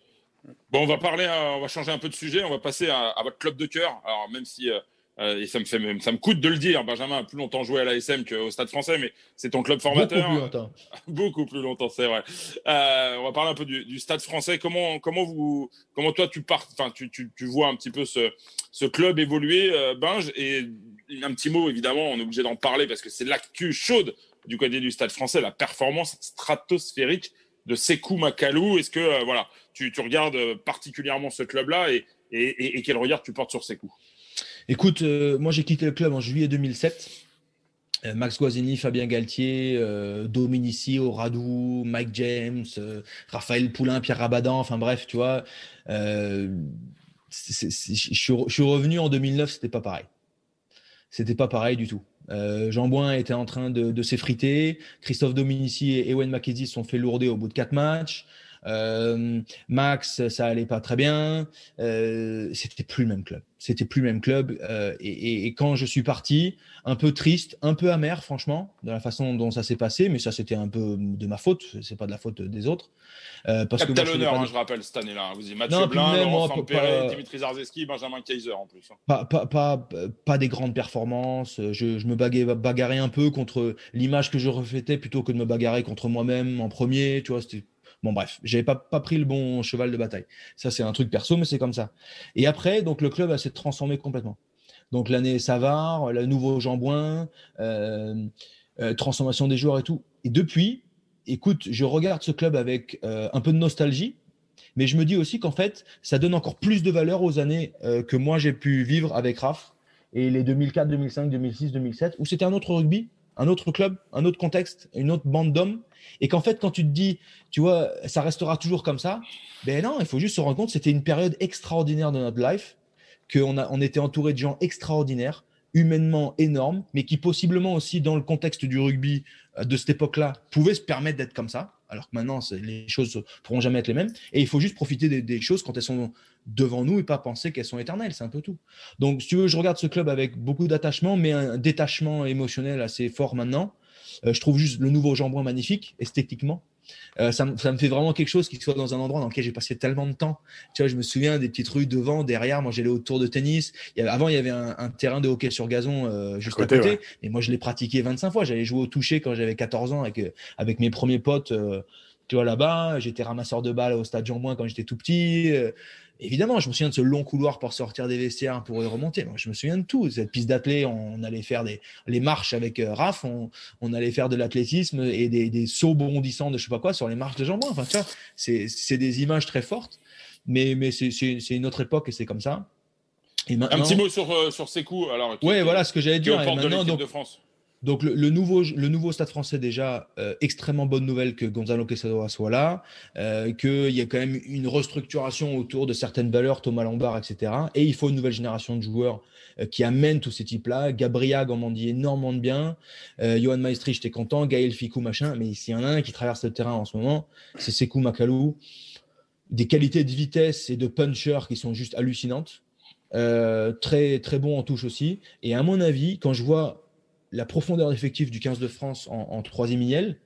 Bon, on va parler, on va changer un peu de sujet, on va passer à, votre club de cœur. Alors, même si euh, et ça me fait même, ça me coûte de le dire. Benjamin a plus longtemps joué à l'ASM qu'au Stade Français, mais c'est ton club formateur. Beaucoup plus longtemps. Beaucoup plus longtemps, c'est vrai. Euh, on va parler un peu du, Stade Français. Comment, comment vous, comment toi tu pars, enfin tu, tu, tu, vois un petit peu ce, ce club évoluer, euh, Binge, et un petit mot évidemment, on est obligé d'en parler parce que c'est l'actu chaude du côté du Stade Français, la performance stratosphérique de Sekou Makalou. Est-ce que voilà, tu, tu regardes particulièrement ce club-là et, et, et, quel regard tu portes sur Sekou? Écoute, euh, moi j'ai quitté le club en juillet 2007. Euh, Max Guazzini, Fabien Galtier, euh, Dominici, Oradou, Mike James, Raphaël Poulain, Pierre Rabadan, enfin bref, tu vois. je suis revenu en 2009, c'était pas pareil. C'était pas pareil du tout. Jean Boin était en train de, s'effriter. Christophe Dominici et Ewen Mackenzie se sont fait lourder au bout de quatre matchs. Euh, Max, ça allait pas très bien. Euh, c'était plus le même club. C'était plus le même club. Euh, et, et, quand je suis parti, un peu triste, un peu amer, franchement, de la façon dont ça s'est passé. Mais ça, c'était un peu de ma faute. C'est pas de la faute des autres. Parce Capital que honneur, hein, je rappelle, cette année-là. Vous y Mathieu non, Blin, même, Laurent Sampere, Dimitri Zarzeski, Benjamin Kaiser en plus. Hein. Pas, pas, pas, pas, des grandes performances. Je, je me bagarrais un peu contre l'image que je reflétais plutôt que de me bagarrer contre moi-même en premier. Tu vois, c'était Bon, bref, j'avais pas, pas pris le bon cheval de bataille. Ça, c'est un truc perso, mais c'est comme ça. Et après, donc, le club s'est transformé complètement. Donc, l'année Savard, le nouveau Jambouin, euh, euh, transformation des joueurs et tout. Et depuis, écoute, je regarde ce club avec euh, un peu de nostalgie, mais je me dis aussi qu'en fait, ça donne encore plus de valeur aux années que moi j'ai pu vivre avec Raph et les 2004, 2005, 2006, 2007, où c'était un autre rugby, un autre club, un autre contexte, une autre bande d'hommes. Et qu'en fait, quand tu te dis, tu vois, ça restera toujours comme ça, ben non, il faut juste se rendre compte, c'était une période extraordinaire de notre life, qu'on on était entouré de gens extraordinaires, humainement énormes, mais qui possiblement aussi, dans le contexte du rugby euh, de cette époque-là, pouvaient se permettre d'être comme ça alors que maintenant, les choses ne pourront jamais être les mêmes. Et il faut juste profiter des, choses quand elles sont devant nous et pas penser qu'elles sont éternelles. C'est un peu tout. Donc, si tu veux, je regarde ce club avec beaucoup d'attachement, mais un détachement émotionnel assez fort maintenant. Euh, je trouve juste le nouveau jambon magnifique, esthétiquement. Euh, ça, me fait vraiment quelque chose qui soit dans un endroit dans lequel j'ai passé tellement de temps. Tu vois, je me souviens des petites rues devant, derrière. Moi, j'allais au tour de tennis. Il y avait, avant, il y avait un, terrain de hockey sur gazon euh, juste à côté. Et moi, je l'ai pratiqué 25 fois. J'allais jouer au toucher quand j'avais 14 ans avec, avec mes premiers potes. tu vois, là-bas, j'étais ramasseur de balles au stade Jean-Bouin quand j'étais tout petit. Évidemment, je me souviens de ce long couloir pour sortir des vestiaires pour y remonter. Moi, je me souviens de tout. Cette piste d'athlé, on allait faire des les marches avec euh, Raph, on, on, allait faire de l'athlétisme et des, des, sauts bondissants de je sais pas quoi sur les marches de jambon. Enfin, ça, c'est des images très fortes, mais, mais c'est une autre époque et c'est comme ça. Et maintenant, Un petit mot sur, euh, sur. Alors, ouais, voilà ce que j'allais dire. Et maintenant, donc, de France. Donc le, nouveau, le nouveau Stade français déjà, euh, extrêmement bonne nouvelle que Gonzalo Quesada soit là, euh, qu'il y a quand même une restructuration autour de certaines valeurs, Thomas Lombard, etc. Et il faut une nouvelle génération de joueurs euh, qui amènent tous ces types-là. Gabriag, on dit énormément de bien. Johan Maestri, j'étais content. Gaël Ficou, machin. Mais s'il y en a un qui traverse le terrain en ce moment, c'est Sekou Makalou. Des qualités de vitesse et de puncher qui sont juste hallucinantes. Très très bon en touche aussi. Et à mon avis, quand je vois la profondeur d'effectif du 15 de France en, troisième IL,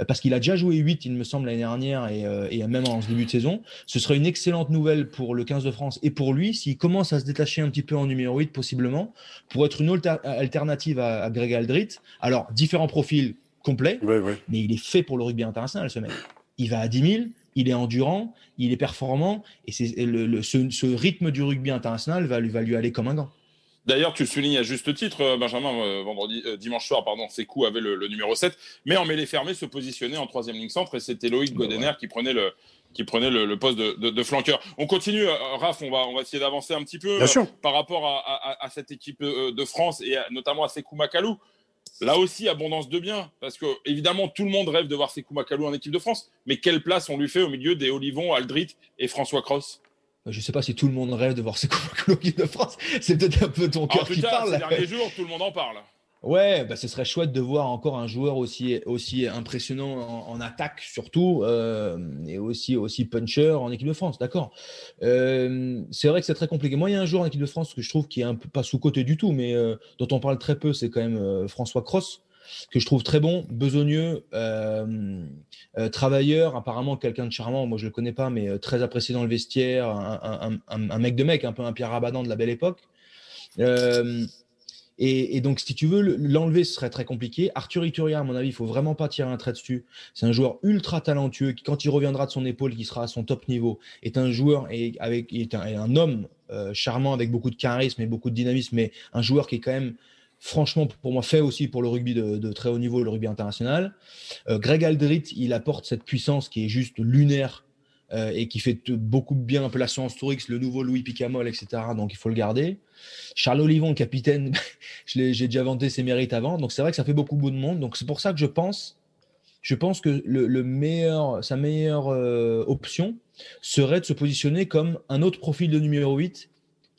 euh, parce qu'il a déjà joué 8, il me semble, l'année dernière et, euh, et, même en début de saison. Ce serait une excellente nouvelle pour le 15 de France et pour lui s'il commence à se détacher un petit peu en numéro 8, possiblement, pour être une alternative à, Greg Aldrit. Alors, différents profils complets, mais il est fait pour le rugby international, ce mec. Il va à 10 000, il est endurant, il est performant, et, c'est le, ce, rythme du rugby international va, va lui aller comme un gant. D'ailleurs, tu le soulignes à juste titre, euh, Benjamin, euh, vendredi, euh, dimanche soir, pardon, coups avait le, numéro 7, mais en mêlée fermée se positionnait en troisième ligne centre et c'était Loïc Godener qui prenait le, qui prenait le, poste de, flanqueur. On continue, Raph, on va, on va essayer d'avancer un petit peu par rapport à, cette équipe de France et notamment à Sekou Makalou. Là aussi, abondance de biens, parce que évidemment, tout le monde rêve de voir Sekou Makalou en équipe de France, mais quelle place on lui fait au milieu des Olivon, Aldrit et François Cross? Je ne sais pas si tout le monde rêve de voir ces l'équipe de France. C'est peut-être un peu ton cœur qui parle. Ces derniers jours, tout le monde en parle. Ouais, bah ce serait chouette de voir encore un joueur aussi, aussi impressionnant en, attaque, surtout, euh, et aussi, aussi puncher en équipe de France, d'accord. Euh, c'est vrai que c'est très compliqué. Moi, il y a un joueur en équipe de France que je trouve qui est un peu pas sous-côté du tout, mais euh, dont on parle très peu, c'est quand même François Cross que je trouve très bon, besogneux, travailleur, apparemment quelqu'un de charmant, moi je le connais pas, mais très apprécié dans le vestiaire, un, mec de mec, un peu un Pierre Rabadan de la belle époque. Et, donc, si tu veux l'enlever, ce serait très compliqué. Arthur Ituria, à mon avis, il faut vraiment pas tirer un trait dessus. C'est un joueur ultra talentueux qui, quand il reviendra de son épaule, qui sera à son top niveau, est un joueur et avec est un, homme euh, charmant avec beaucoup de charisme et beaucoup de dynamisme, mais un joueur qui est quand même franchement, pour moi, fait aussi pour le rugby de, très haut niveau, le rugby international. Euh, Greg Aldrit, il apporte cette puissance qui est juste lunaire euh, et qui fait beaucoup de bien, un peu la science Tourix, le nouveau Louis Picamol, etc. Donc il faut le garder. Charles Olivon, capitaine, j'ai déjà vanté ses mérites avant. Donc c'est vrai que ça fait beaucoup, de monde. Donc c'est pour ça que je pense, je pense que le, meilleur, sa meilleure euh, option serait de se positionner comme un autre profil de numéro 8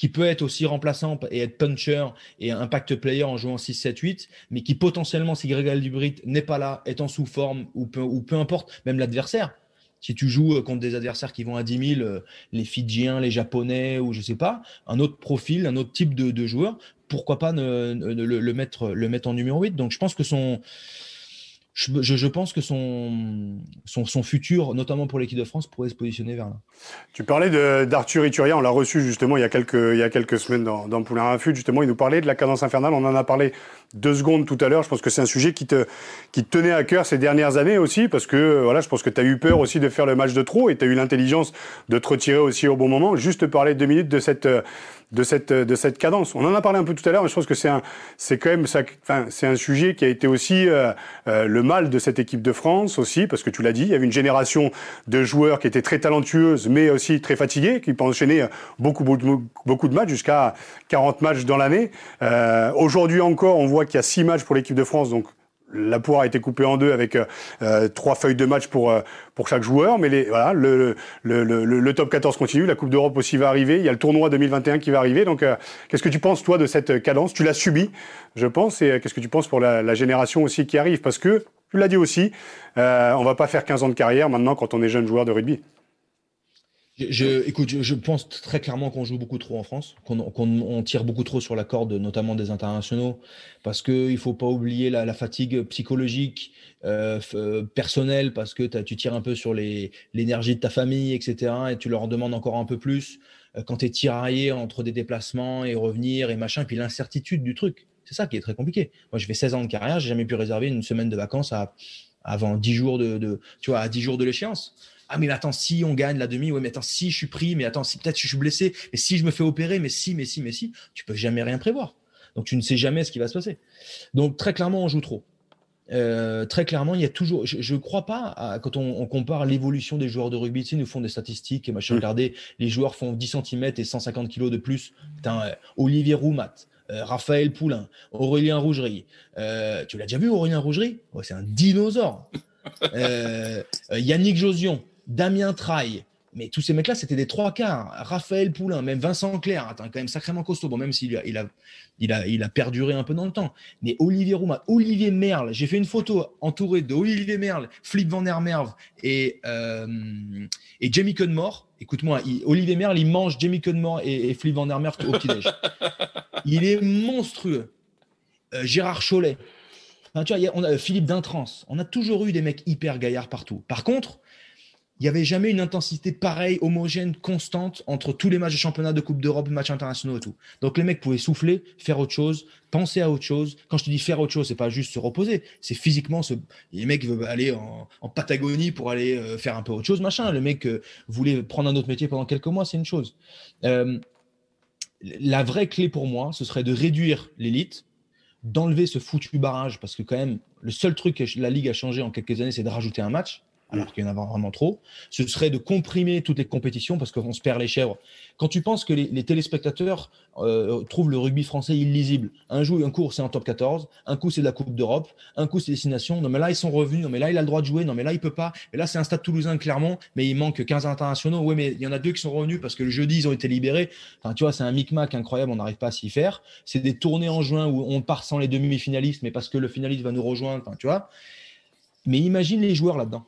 qui peut être aussi remplaçant et être puncher et impact player en jouant 6, 7, 8, mais qui potentiellement, si Grégal Dubrit n'est pas là, est en sous-forme ou ou peu importe, même l'adversaire, si tu joues euh, contre des adversaires qui vont à 10 000, euh, les Fidjiens, les Japonais ou je sais pas, un autre profil, un autre type de, joueur, pourquoi pas le, mettre, le mettre en numéro 8 Donc je pense que son, je, pense que son, son, futur, notamment pour l'équipe de France, pourrait se positionner vers là. Tu parlais d'Arthur Ituria, on l'a reçu justement il y a quelques, il y a quelques semaines dans, dans Poulain Rafut. Justement, il nous parlait de la cadence infernale. On en a parlé deux secondes tout à l'heure. Je pense que c'est un sujet qui te, qui tenait à cœur ces dernières années aussi, parce que voilà, je pense que tu as eu peur aussi de faire le match de trop et tu as eu l'intelligence de te retirer aussi au bon moment. Juste parler deux minutes de cette de cette, de cette cadence. On en a parlé un peu tout à l'heure, mais je pense que c'est un, c'est quand même, ça, enfin, c'est un sujet qui a été aussi euh, euh, le mal de cette équipe de France aussi, parce que tu l'as dit, il y avait une génération de joueurs qui étaient très talentueuses, mais aussi très fatigués, qui peuvent enchaîner beaucoup, beaucoup, beaucoup de matchs, jusqu'à 40 matchs dans l'année. Euh, aujourd'hui encore, on voit qu'il y a 6 matchs pour l'équipe de France, donc la poire a été coupée en deux avec euh, euh, trois feuilles de match pour, euh, pour chaque joueur. Mais les, voilà, le, le, le, top 14 continue. La Coupe d'Europe aussi va arriver. Il y a le tournoi 2021 qui va arriver. Donc, qu'est-ce que tu penses, toi, de cette cadence? Tu l'as subi, je pense. Et qu'est-ce que tu penses pour la, la, génération aussi qui arrive? Parce que, tu l'as dit aussi, on va pas faire 15 ans de carrière maintenant quand on est jeune joueur de rugby. Je, écoute, je, pense très clairement qu'on joue beaucoup trop en France, qu'on tire beaucoup trop sur la corde, notamment des internationaux, parce qu'il ne faut pas oublier la, fatigue psychologique, euh, euh, personnelle, parce que tu tires un peu sur l'énergie de ta famille, etc. Et tu leur demandes encore un peu plus euh, quand tu es tiraillé entre des déplacements et revenir et machin, puis l'incertitude du truc. C'est ça qui est très compliqué. Moi, je fais 16 ans de carrière, j'ai jamais pu réserver une semaine de vacances avant 10 jours de, de, tu vois, à 10 jours de l'échéance ah mais attends si on gagne la demi ouais mais attends si je suis pris mais attends si peut-être je suis blessé mais si je me fais opérer mais si mais si mais si tu peux jamais rien prévoir donc tu ne sais jamais ce qui va se passer donc très clairement on joue trop euh, très clairement, il y a toujours. Je ne crois pas quand on, compare l'évolution des joueurs de rugby. Tu sais, nous font des statistiques et machin. Mm. Regardez, les joueurs font 10 cm et 150 kg de plus. Putain, euh, Olivier Roumat, euh, Raphaël Poulain, Aurélien Rougerie. tu l'as déjà vu, Aurélien Rougerie? C'est un dinosaure. Yannick Josion, Damien Traille. Mais tous ces mecs-là, c'était des trois quarts. Raphaël Poulain, même Vincent Clerc, attends, quand même sacrément costaud. Bon, même s'il a, il a, il a, il a perduré un peu dans le temps. Mais Olivier Roumat, Olivier Merle, j'ai fait une photo entourée de Olivier Merle, Flip Van der Merve et, euh, et Jamie Cudmore. Écoute-moi, Olivier Merle, il mange Jamie Cudmore et, et Flip Van der Merve au petit-déj. il est monstrueux. Euh, Gérard Cholet. tu vois, on a Philippe Dintrance. On a toujours eu des mecs hyper gaillards partout. Par contre, il n'y avait jamais une intensité pareille, homogène, constante entre tous les matchs de championnat, de Coupe d'Europe, matchs internationaux et tout. Donc les mecs pouvaient souffler, faire autre chose, penser à autre chose. Quand je te dis faire autre chose, c'est pas juste se reposer, c'est physiquement les mecs veulent aller en, Patagonie pour aller euh, faire un peu autre chose, machin. Le mec euh, voulait prendre un autre métier pendant quelques mois, c'est une chose. Euh, la vraie clé pour moi, ce serait de réduire l'élite, d'enlever ce foutu barrage, parce que quand même, le seul truc que la Ligue a changé en quelques années, c'est de rajouter un match alors qu'il y en a vraiment trop, ce serait de comprimer toutes les compétitions parce qu'on se perd les chèvres. Quand tu penses que les, téléspectateurs euh, trouvent le rugby français illisible, un jour, un cours, c'est en top 14, un coup, c'est de la Coupe d'Europe, un coup, c'est destination, non mais là, ils sont revenus, non mais là, il a le droit de jouer, non mais là, il peut pas, et là, c'est un stade toulousain, Clermont, mais il manque 15 internationaux, oui, mais il y en a deux qui sont revenus parce que le jeudi, ils ont été libérés. Enfin, tu vois, c'est un micmac incroyable, on n'arrive pas à s'y faire. C'est des tournées en juin où on part sans les demi-finalistes, mais parce que le finaliste va nous rejoindre, enfin, tu vois. Mais imagine les joueurs là-dedans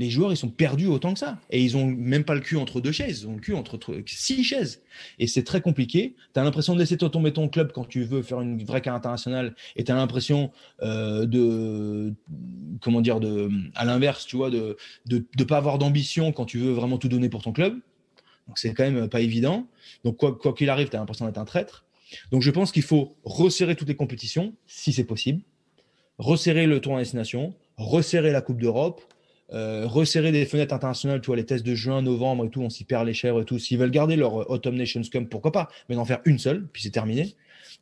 les joueurs, ils sont perdus autant que ça. Et ils ont même pas le cul entre deux chaises, ils ont le cul entre six chaises. Et c'est très compliqué. Tu as l'impression de laisser tomber ton club quand tu veux faire une vraie carrière internationale. Et tu as l'impression euh, de comment dire, de, à l'inverse, tu vois, de ne de, pas avoir d'ambition quand tu veux vraiment tout donner pour ton club. Donc c'est quand même pas évident. Donc quoi qu'il arrive, tu as l'impression d'être un traître. Donc je pense qu'il faut resserrer toutes les compétitions, si c'est possible, resserrer le tour en destination, resserrer la Coupe d'Europe, euh, resserrer des fenêtres internationales, tu vois, les tests de juin, novembre et tout, on s'y perd les chèvres et tout. S'ils veulent garder leur Autumn Nations Cup, pourquoi pas, mais d'en faire une seule, puis c'est terminé.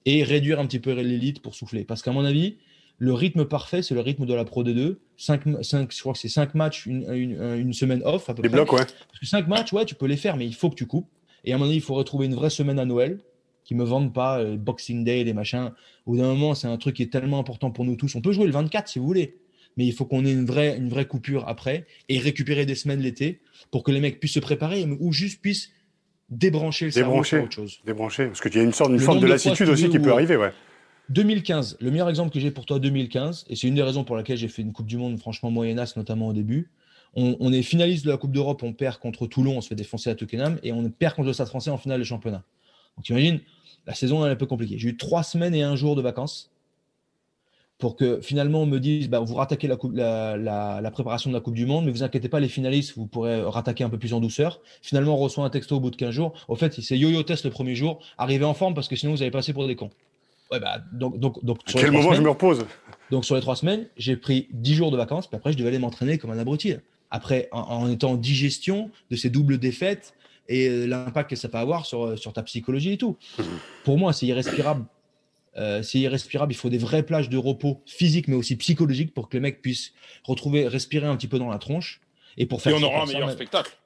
Et réduire un petit peu l'élite pour souffler. Parce qu'à mon avis, le rythme parfait, c'est le rythme de la Pro D2. 5, 5, je crois que c'est 5 matchs, une, une, semaine off à peu les blocs, ouais. Parce que 5 matchs, ouais, tu peux les faire, mais il faut que tu coupes. Et à mon avis, il faut retrouver une vraie semaine à Noël, qui me vendent pas euh, Boxing Day, les machins. Au bout d'un moment, c'est un truc qui est tellement important pour nous tous. On peut jouer le 24 si vous voulez, mais il faut qu'on ait une vraie, une vraie coupure après et récupérer des semaines l'été pour que les mecs puissent se préparer ou juste puissent débrancher le débrancher, cerveau autre chose. Débrancher, parce qu'il y a une sorte, une forme de, lassitude aussi qui peut arriver, ouais. 2015, le meilleur exemple que j'ai pour toi, 2015, et c'est une des raisons pour laquelle j'ai fait une Coupe du Monde franchement moyenasse, notamment au début. On, est finaliste de la Coupe d'Europe, on perd contre Toulon, on se fait défoncer à Twickenham, et on perd contre le Stade français en finale de championnat. Donc tu imagines, la saison est un peu compliquée. J'ai eu trois semaines et un jour de vacances pour que finalement on me dise bah, vous rattaquez la, la, préparation de la Coupe du Monde, mais vous inquiétez pas, les finalistes, vous pourrez rattaquer un peu plus en douceur. Finalement, on reçoit un texto au bout de 15 jours. Au fait, c'est yo-yo test le premier jour, arrivez en forme parce que sinon vous allez passer pour des cons. Ouais, bah, donc, donc, donc, à quel moment je me repose? Donc sur les trois semaines, j'ai pris 10 jours de vacances, puis après je devais aller m'entraîner comme un abruti. Après, en, étant en digestion de ces doubles défaites et euh, l'impact que ça peut avoir sur, euh, sur ta psychologie et tout. Pour moi, c'est irrespirable euh, c'est irrespirable. Il faut des vraies plages de repos physique, mais aussi psychologique, pour que le mec puisse retrouver, respirer un petit peu dans la tronche. Et pour faire. Et on aura un meilleur spectacle.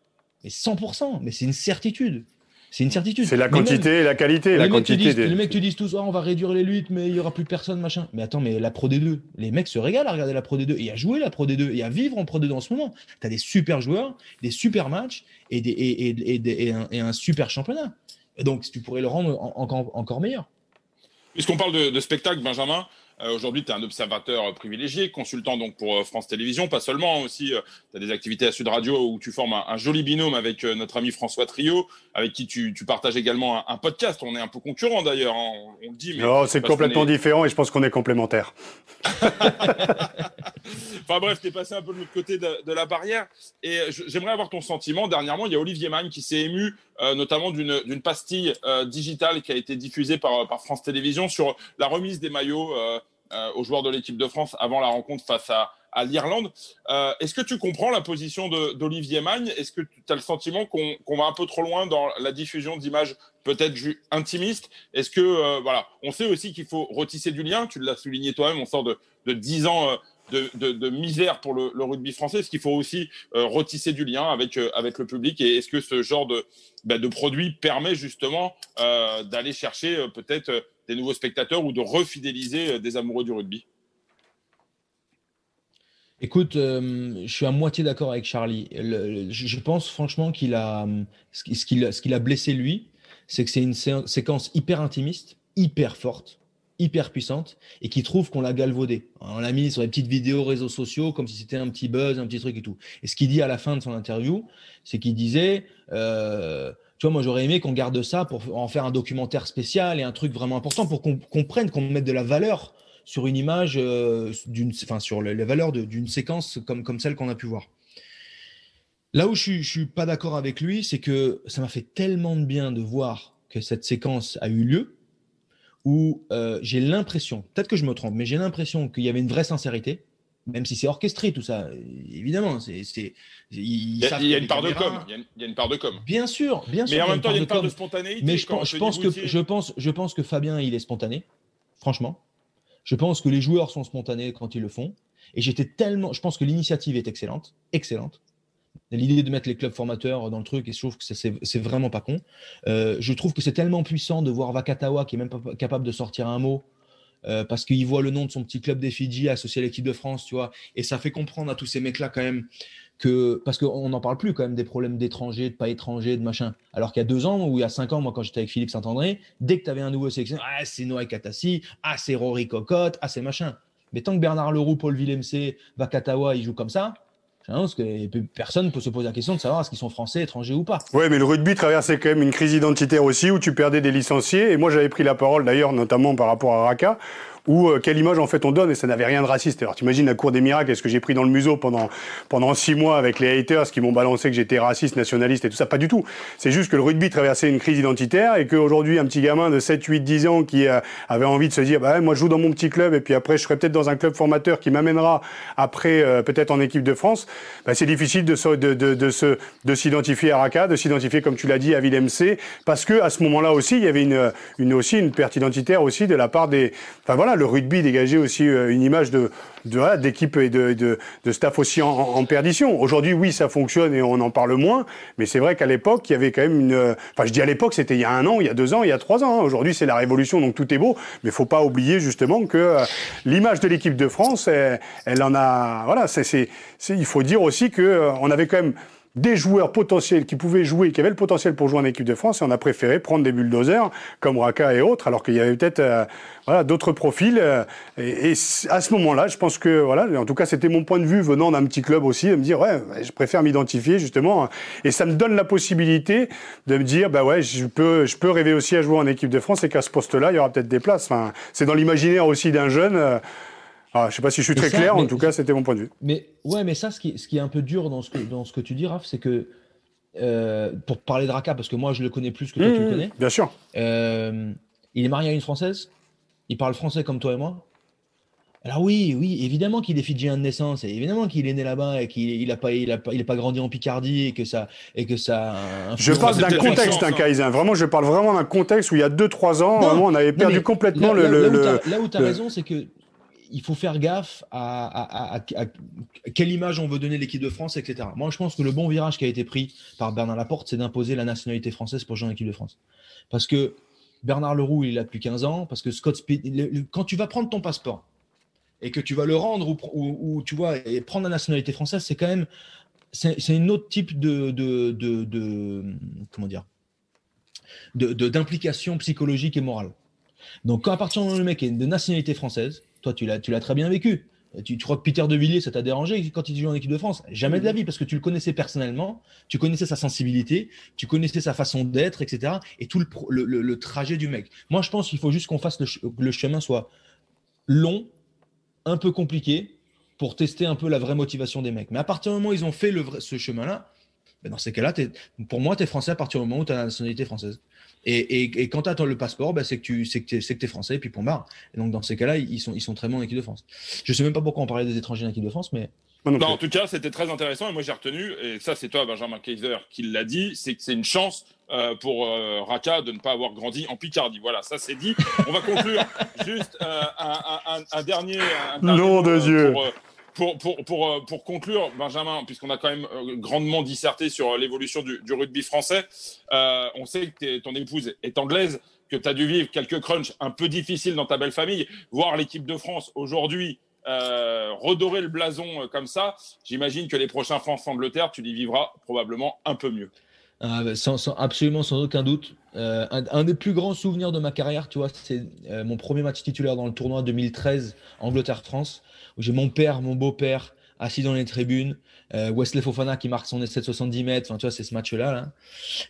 Mais 100%, mais c'est une certitude. C'est une certitude. C'est la quantité et la qualité. La quantité Les mecs te disent tous, oh, on va réduire les luttes, mais il y aura plus personne, machin. Mais attends, mais la Pro D2, les mecs se régalent à regarder la Pro D2 et à jouer la Pro D2 et à vivre en Pro D2 en ce moment. Tu as des super joueurs, des super matchs et, des, et, et, un, super championnat. Et donc, tu pourrais le rendre encore, encore meilleur. Puisqu'on parle de, de, spectacle, Benjamin, euh, aujourd'hui, tu es un observateur euh, privilégié, consultant donc pour euh, France Télévisions, pas seulement, hein, aussi, tu as des activités à Sud Radio où tu formes un, joli binôme avec notre ami François Trio, avec qui tu, tu partages également un, podcast. On est un peu concurrent d'ailleurs, hein, on, le dit. Mais non, c'est complètement différent et je pense qu'on est complémentaires. enfin bref, tu es passé un peu de l'autre côté de, la barrière et j'aimerais avoir ton sentiment. Dernièrement, il y a Olivier Magne qui s'est ému notamment d'une pastille digitale qui a été diffusée par, par France Télévisions sur la remise des maillots euh, aux joueurs de l'équipe de France avant la rencontre face à, à l'Irlande. Euh, Est-ce que tu comprends la position d'Olivier Magne? Est-ce que tu as le sentiment qu'on va un peu trop loin dans la diffusion d'images peut-être intimistes? Est-ce que, euh, voilà, on sait aussi qu'il faut retisser du lien, tu l'as souligné toi-même, on sort de, de 10 ans euh, de, misère pour le, rugby français. Est-ce qu'il faut aussi euh, retisser du lien avec, avec le public Et est-ce que ce genre de, bah, de produit permet justement d'aller chercher peut-être des nouveaux spectateurs ou de refidéliser euh, des amoureux du rugby? Écoute, euh, je suis à moitié d'accord avec Charlie. je pense franchement qu'il a ce qu'il a blessé lui, c'est que c'est une séquence hyper intimiste, hyper forte, hyper puissante, et qui trouve qu'on l'a galvaudé. On l'a mis sur les petites vidéos réseaux sociaux comme si c'était un petit buzz, un petit truc et tout. Et ce qu'il dit à la fin de son interview, c'est qu'il disait euh, tu vois, moi, j'aurais aimé qu'on garde ça pour en faire un documentaire spécial et un truc vraiment important pour qu'on comprenne, qu'on mette de la valeur sur une image, euh, enfin, sur les, valeurs d'une séquence comme, comme celle qu'on a pu voir. Là où je ne suis pas d'accord avec lui, c'est que ça m'a fait tellement de bien de voir que cette séquence a eu lieu, où euh, j'ai l'impression, peut-être que je me trompe, mais j'ai l'impression qu'il y avait une vraie sincérité, même si c'est orchestré tout ça, évidemment, c'est, il, y a, une part de com. Il y, a une, part de com. Bien sûr, bien sûr. Mais en même temps, il y a une part de, spontanéité. Mais je, pense, je pense que je pense, je pense que Fabien, il est spontané. Franchement, je pense que les joueurs sont spontanés quand ils le font. Et j'étais tellement, je pense que l'initiative est excellente, excellente. L'idée de mettre les clubs formateurs dans le truc, et je trouve que c'est vraiment pas con. Euh, je trouve que c'est tellement puissant de voir Vakatawa qui est même pas capable de sortir un mot euh, parce qu'il voit le nom de son petit club des Fidji associé à l'équipe de France, tu vois. Et ça fait comprendre à tous ces mecs-là quand même que, parce qu'on n'en parle plus quand même des problèmes d'étrangers, de pas étrangers, de machin. Alors qu'il y a deux ans ou il y a cinq ans, moi quand j'étais avec Philippe Saint-André, dès que tu avais un nouveau sélectionneur, ah c'est Noé Katassi, ah c'est Rory Cocotte, ah c'est machin. Mais tant que Bernard Leroux, Paul Villemc, Vakatawa, ils jouent comme ça, pense que personne ne peut se poser la question de savoir est-ce qu'ils sont français, étrangers ou pas. Oui, mais le rugby traversait quand même une crise identitaire aussi où tu perdais des licenciés. Et moi, j'avais pris la parole d'ailleurs, notamment par rapport à Raka, ou euh, quelle image en fait on donne et ça n'avait rien de raciste. Alors t'imagines la cour des miracles, est-ce que j'ai pris dans le museau pendant pendant six mois avec les haters qui m'ont balancé que j'étais raciste, nationaliste et tout ça? Pas du tout. C'est juste que le rugby traversait une crise identitaire et qu'aujourd'hui un petit gamin de 7, 8, 10 ans qui euh, avait envie de se dire bah moi je joue dans mon petit club et puis après je serai peut-être dans un club formateur qui m'amènera après euh, peut-être en équipe de France, bah, c'est difficile de, de, de, de, se, de s'identifier à Raka, de s'identifier comme tu l'as dit à Ville MC parce que à ce moment-là aussi il y avait une, une aussi une perte identitaire aussi de la part des enfin voilà le rugby dégageait aussi euh, une image de d'équipe et de, de, de, staff aussi en, perdition. Aujourd'hui, oui, ça fonctionne et on en parle moins, mais c'est vrai qu'à l'époque, il y avait quand même une. Enfin, je dis à l'époque, c'était il y a un an, il y a deux ans, il y a trois ans. Hein. Aujourd'hui, c'est la révolution, donc tout est beau, mais faut pas oublier justement que euh, l'image de l'équipe de France, elle, elle, en a. Voilà, c'est, il faut dire aussi que euh, on avait quand même des joueurs potentiels qui pouvaient jouer, qui avaient le potentiel pour jouer en équipe de France, et on a préféré prendre des bulldozers comme Raka et autres, alors qu'il y avait peut-être euh, voilà, d'autres profils. Euh, et, à ce moment-là, je pense que, voilà, en tout cas, c'était mon point de vue venant d'un petit club aussi, de me dire, ouais, je préfère m'identifier justement, et ça me donne la possibilité de me dire, bah ouais, je peux, je peux rêver aussi à jouer en équipe de France, et qu'à ce poste-là, il y aura peut-être des places. Enfin, c'est dans l'imaginaire aussi d'un jeune. Euh, ah, je sais pas si je suis très clair, en tout cas, c'était mon point de vue. Mais ouais, mais ça, ce qui, ce qui est un peu dur dans ce que, dans ce que tu dis, Raph, c'est que euh, pour parler de Raka, parce que moi, je le connais plus que toi, tu le mmh, connais. Bien sûr. Euh, il est marié à une Française. Il parle français comme toi et moi. Alors oui, oui, évidemment qu'il est fidjien de naissance, et évidemment qu'il est né là-bas et qu'il il a pas, il a pas, il est pas grandi en Picardie et que ça, et que ça. Je parle d'un contexte, un hein, Kaizen. Vraiment, je parle vraiment d'un contexte où il y a 2-3 ans, vraiment, on avait perdu complètement le, le, Là où tu as, raison, c'est que il faut faire gaffe à, quelle image on veut donner l'équipe de France, etc. Moi, je pense que le bon virage qui a été pris par Bernard Laporte, c'est d'imposer la nationalité française pour jouer en équipe de France. Parce que Bernard Leroux, il a plus 15 ans, parce que Scott Speed, quand tu vas prendre ton passeport et que tu vas le rendre ou, tu vois et prendre la nationalité française, c'est quand même c'est un autre type de, de, de comment dire d'implication psychologique et morale. Donc, quand à partir du moment où le mec est de nationalité française, toi, tu l'as, très bien vécu. Tu, crois que Peter De Villiers, ça t'a dérangé quand il joue en équipe de France? Jamais de la vie, parce que tu le connaissais personnellement, tu connaissais sa sensibilité, tu connaissais sa façon d'être, etc. Et tout le, trajet du mec. Moi, je pense qu'il faut juste qu'on fasse le, le chemin soit long, un peu compliqué, pour tester un peu la vraie motivation des mecs. Mais à partir du moment où ils ont fait ce chemin-là, ben dans ces cas-là, pour moi, tu es français à partir du moment où tu as la nationalité française. Et, et, quand tu attends le passeport, bah, c'est que tu sais que es, français, et puis point barre. Et donc, dans ces cas-là, ils sont, ils sont très bons en équipe de France. Je sais même pas pourquoi on parlait des étrangers en équipe de France, mais. Non, en tout cas, c'était très intéressant. Et moi, j'ai retenu, et ça, c'est toi, Benjamin Kaiser, qui l'a dit, c'est que c'est une chance euh, pour euh, Raka de ne pas avoir grandi en Picardie. Voilà, ça, c'est dit. On va conclure juste euh, un, un, un, dernier. Nom de Dieu. Pour, pour, pour, pour, euh, pour, conclure, Benjamin, puisqu'on a quand même euh, grandement disserté sur euh, l'évolution du, rugby français, on sait que ton épouse est anglaise, que tu as dû vivre quelques crunchs un peu difficiles dans ta belle famille. Voir l'équipe de France aujourd'hui redorer le blason comme ça, j'imagine que les prochains France-Angleterre, tu les vivras probablement un peu mieux. Sans, absolument, sans aucun doute. Euh, un, des plus grands souvenirs de ma carrière, tu vois, c'est mon premier match titulaire dans le tournoi 2013 Angleterre-France où j'ai mon père, mon beau-père assis dans les tribunes, euh, Wesley Fofana qui marque son essai de 70 mètres, enfin, tu vois, c'est ce match-là. Là.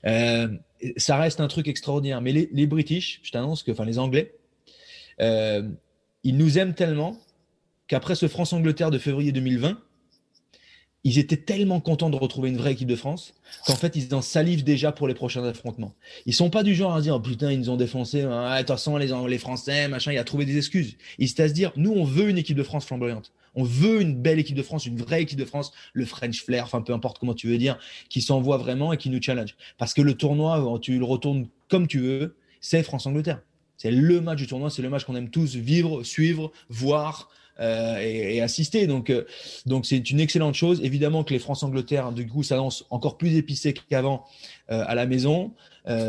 Euh, ça reste un truc extraordinaire. Mais les, les je t'annonce que, enfin, les Anglais, euh, ils nous aiment tellement qu'après ce France-Angleterre de février 2020, ils étaient tellement contents de retrouver une vraie équipe de France qu'en fait, ils en salivent déjà pour les prochains affrontements. Ils sont pas du genre à se dire, oh, putain, ils nous ont défoncé, ah, de toute façon, les, les Français, machin, il a trouvé des excuses. Ils étaient à se dire, nous, on veut une équipe de France flamboyante. On veut une belle équipe de France, une vraie équipe de France, le French flair, enfin, peu importe comment tu veux dire, qui s'envoie vraiment et qui nous challenge. Parce que le tournoi, tu le retournes comme tu veux, c'est France-Angleterre. C'est le match du tournoi, c'est le match qu'on aime tous vivre, suivre, voir, euh, et, assister. Donc, euh, donc c'est une excellente chose. Évidemment que les France-Angleterre, du coup, s'annoncent encore plus épicé qu'avant euh, à la maison.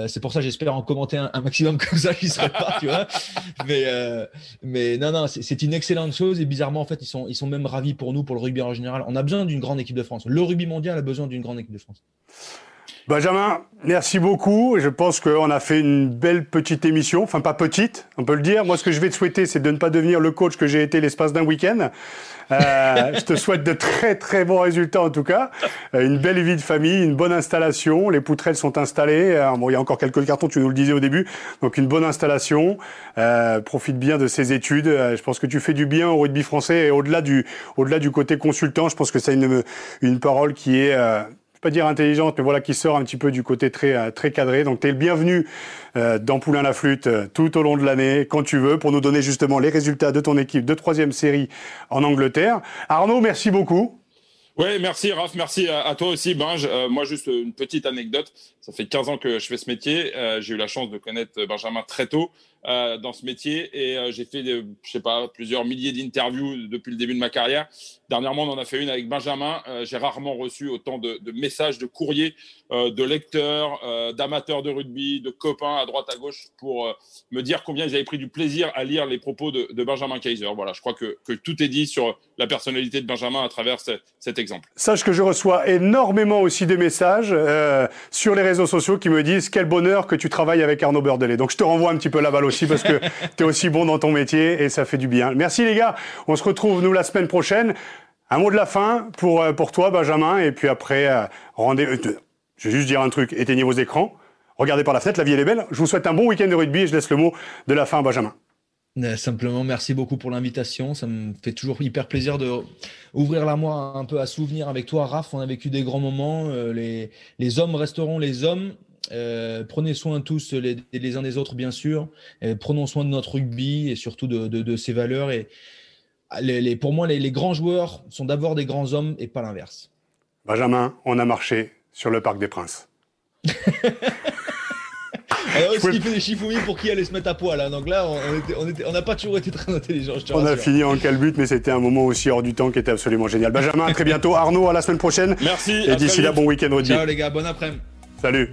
c'est pour ça, j'espère en commenter un, maximum comme ça, qui serait pas, tu vois. Mais, mais non, non, c'est une excellente chose. Et bizarrement, en fait, ils sont, ils sont même ravis pour nous, pour le rugby en général. On a besoin d'une grande équipe de France. Le rugby mondial a besoin d'une grande équipe de France. Benjamin, merci beaucoup. Je pense qu'on a fait une belle petite émission. Enfin, pas petite, on peut le dire. Moi, ce que je vais te souhaiter, c'est de ne pas devenir le coach que j'ai été l'espace d'un week-end. Euh, je te souhaite de très, très bons résultats, en tout cas. Euh, une belle vie de famille, une bonne installation. Les poutrelles sont installées. Euh, bon, il y a encore quelques cartons, tu nous le disais au début. Donc, une bonne installation. profite bien de ces études. je pense que tu fais du bien au rugby français et au-delà du, au-delà du côté consultant, je pense que c'est une, une parole qui est pas dire intelligente, mais voilà, qui sort un petit peu du côté très, euh, très cadré. Donc, tu es le bienvenu euh, dans Poulain la Flûte euh, tout au long de l'année, quand tu veux, pour nous donner justement les résultats de ton équipe de troisième série en Angleterre. Arnaud, merci beaucoup. Oui, merci Raph, merci à, toi aussi Benj. moi, juste une petite anecdote. Ça fait 15 ans que je fais ce métier. J'ai eu la chance de connaître Benjamin très tôt. Euh, dans ce métier et euh, j'ai fait, je sais pas, plusieurs milliers d'interviews depuis le début de ma carrière. Dernièrement, on en a fait une avec Benjamin. Euh, j'ai rarement reçu autant de, messages, de courriers, de lecteurs, d'amateurs de rugby, de copains à droite à gauche pour me dire combien ils avaient pris du plaisir à lire les propos de, Benjamin Kaiser. Voilà, je crois que, tout est dit sur la personnalité de Benjamin à travers cet exemple. Sache que je reçois énormément aussi des messages sur les réseaux sociaux qui me disent quel bonheur que tu travailles avec Arnaud Beurdelet. Donc je te renvoie un petit peu la balle aussi parce que tu es aussi bon dans ton métier et ça fait du bien. Merci les gars. On se retrouve nous la semaine prochaine. Un mot de la fin pour, euh, pour toi, Benjamin. Et puis après, euh, rendez euh, Je vais juste dire un truc. Éteignez vos écrans. Regardez par la fenêtre. La vie, elle est belle. Je vous souhaite un bon week-end de rugby et je laisse le mot de la fin à Benjamin. Simplement, merci beaucoup pour l'invitation. Ça me fait toujours hyper plaisir de ouvrir la moi un peu à souvenir avec toi, Raph. On a vécu des grands moments. Les, les hommes resteront les hommes. Euh, prenez soin tous les, uns des autres, bien sûr. prenons soin de notre rugby et surtout de, ses valeurs. Et les, pour moi, les, grands joueurs sont d'abord des grands hommes et pas l'inverse. Benjamin, on a marché sur le Parc des Princes. Alors, ce qui fait des chiffouilles pour qui allait se mettre à poil. Hein. Donc là, on n'a pas toujours été très intelligents. On a fini en calbut, mais c'était un moment aussi hors du temps qui était absolument génial. Benjamin, à très bientôt. Arnaud, à la semaine prochaine. Merci. Et d'ici là, bon week-end Ciao les gars, bon après-midi. Salut.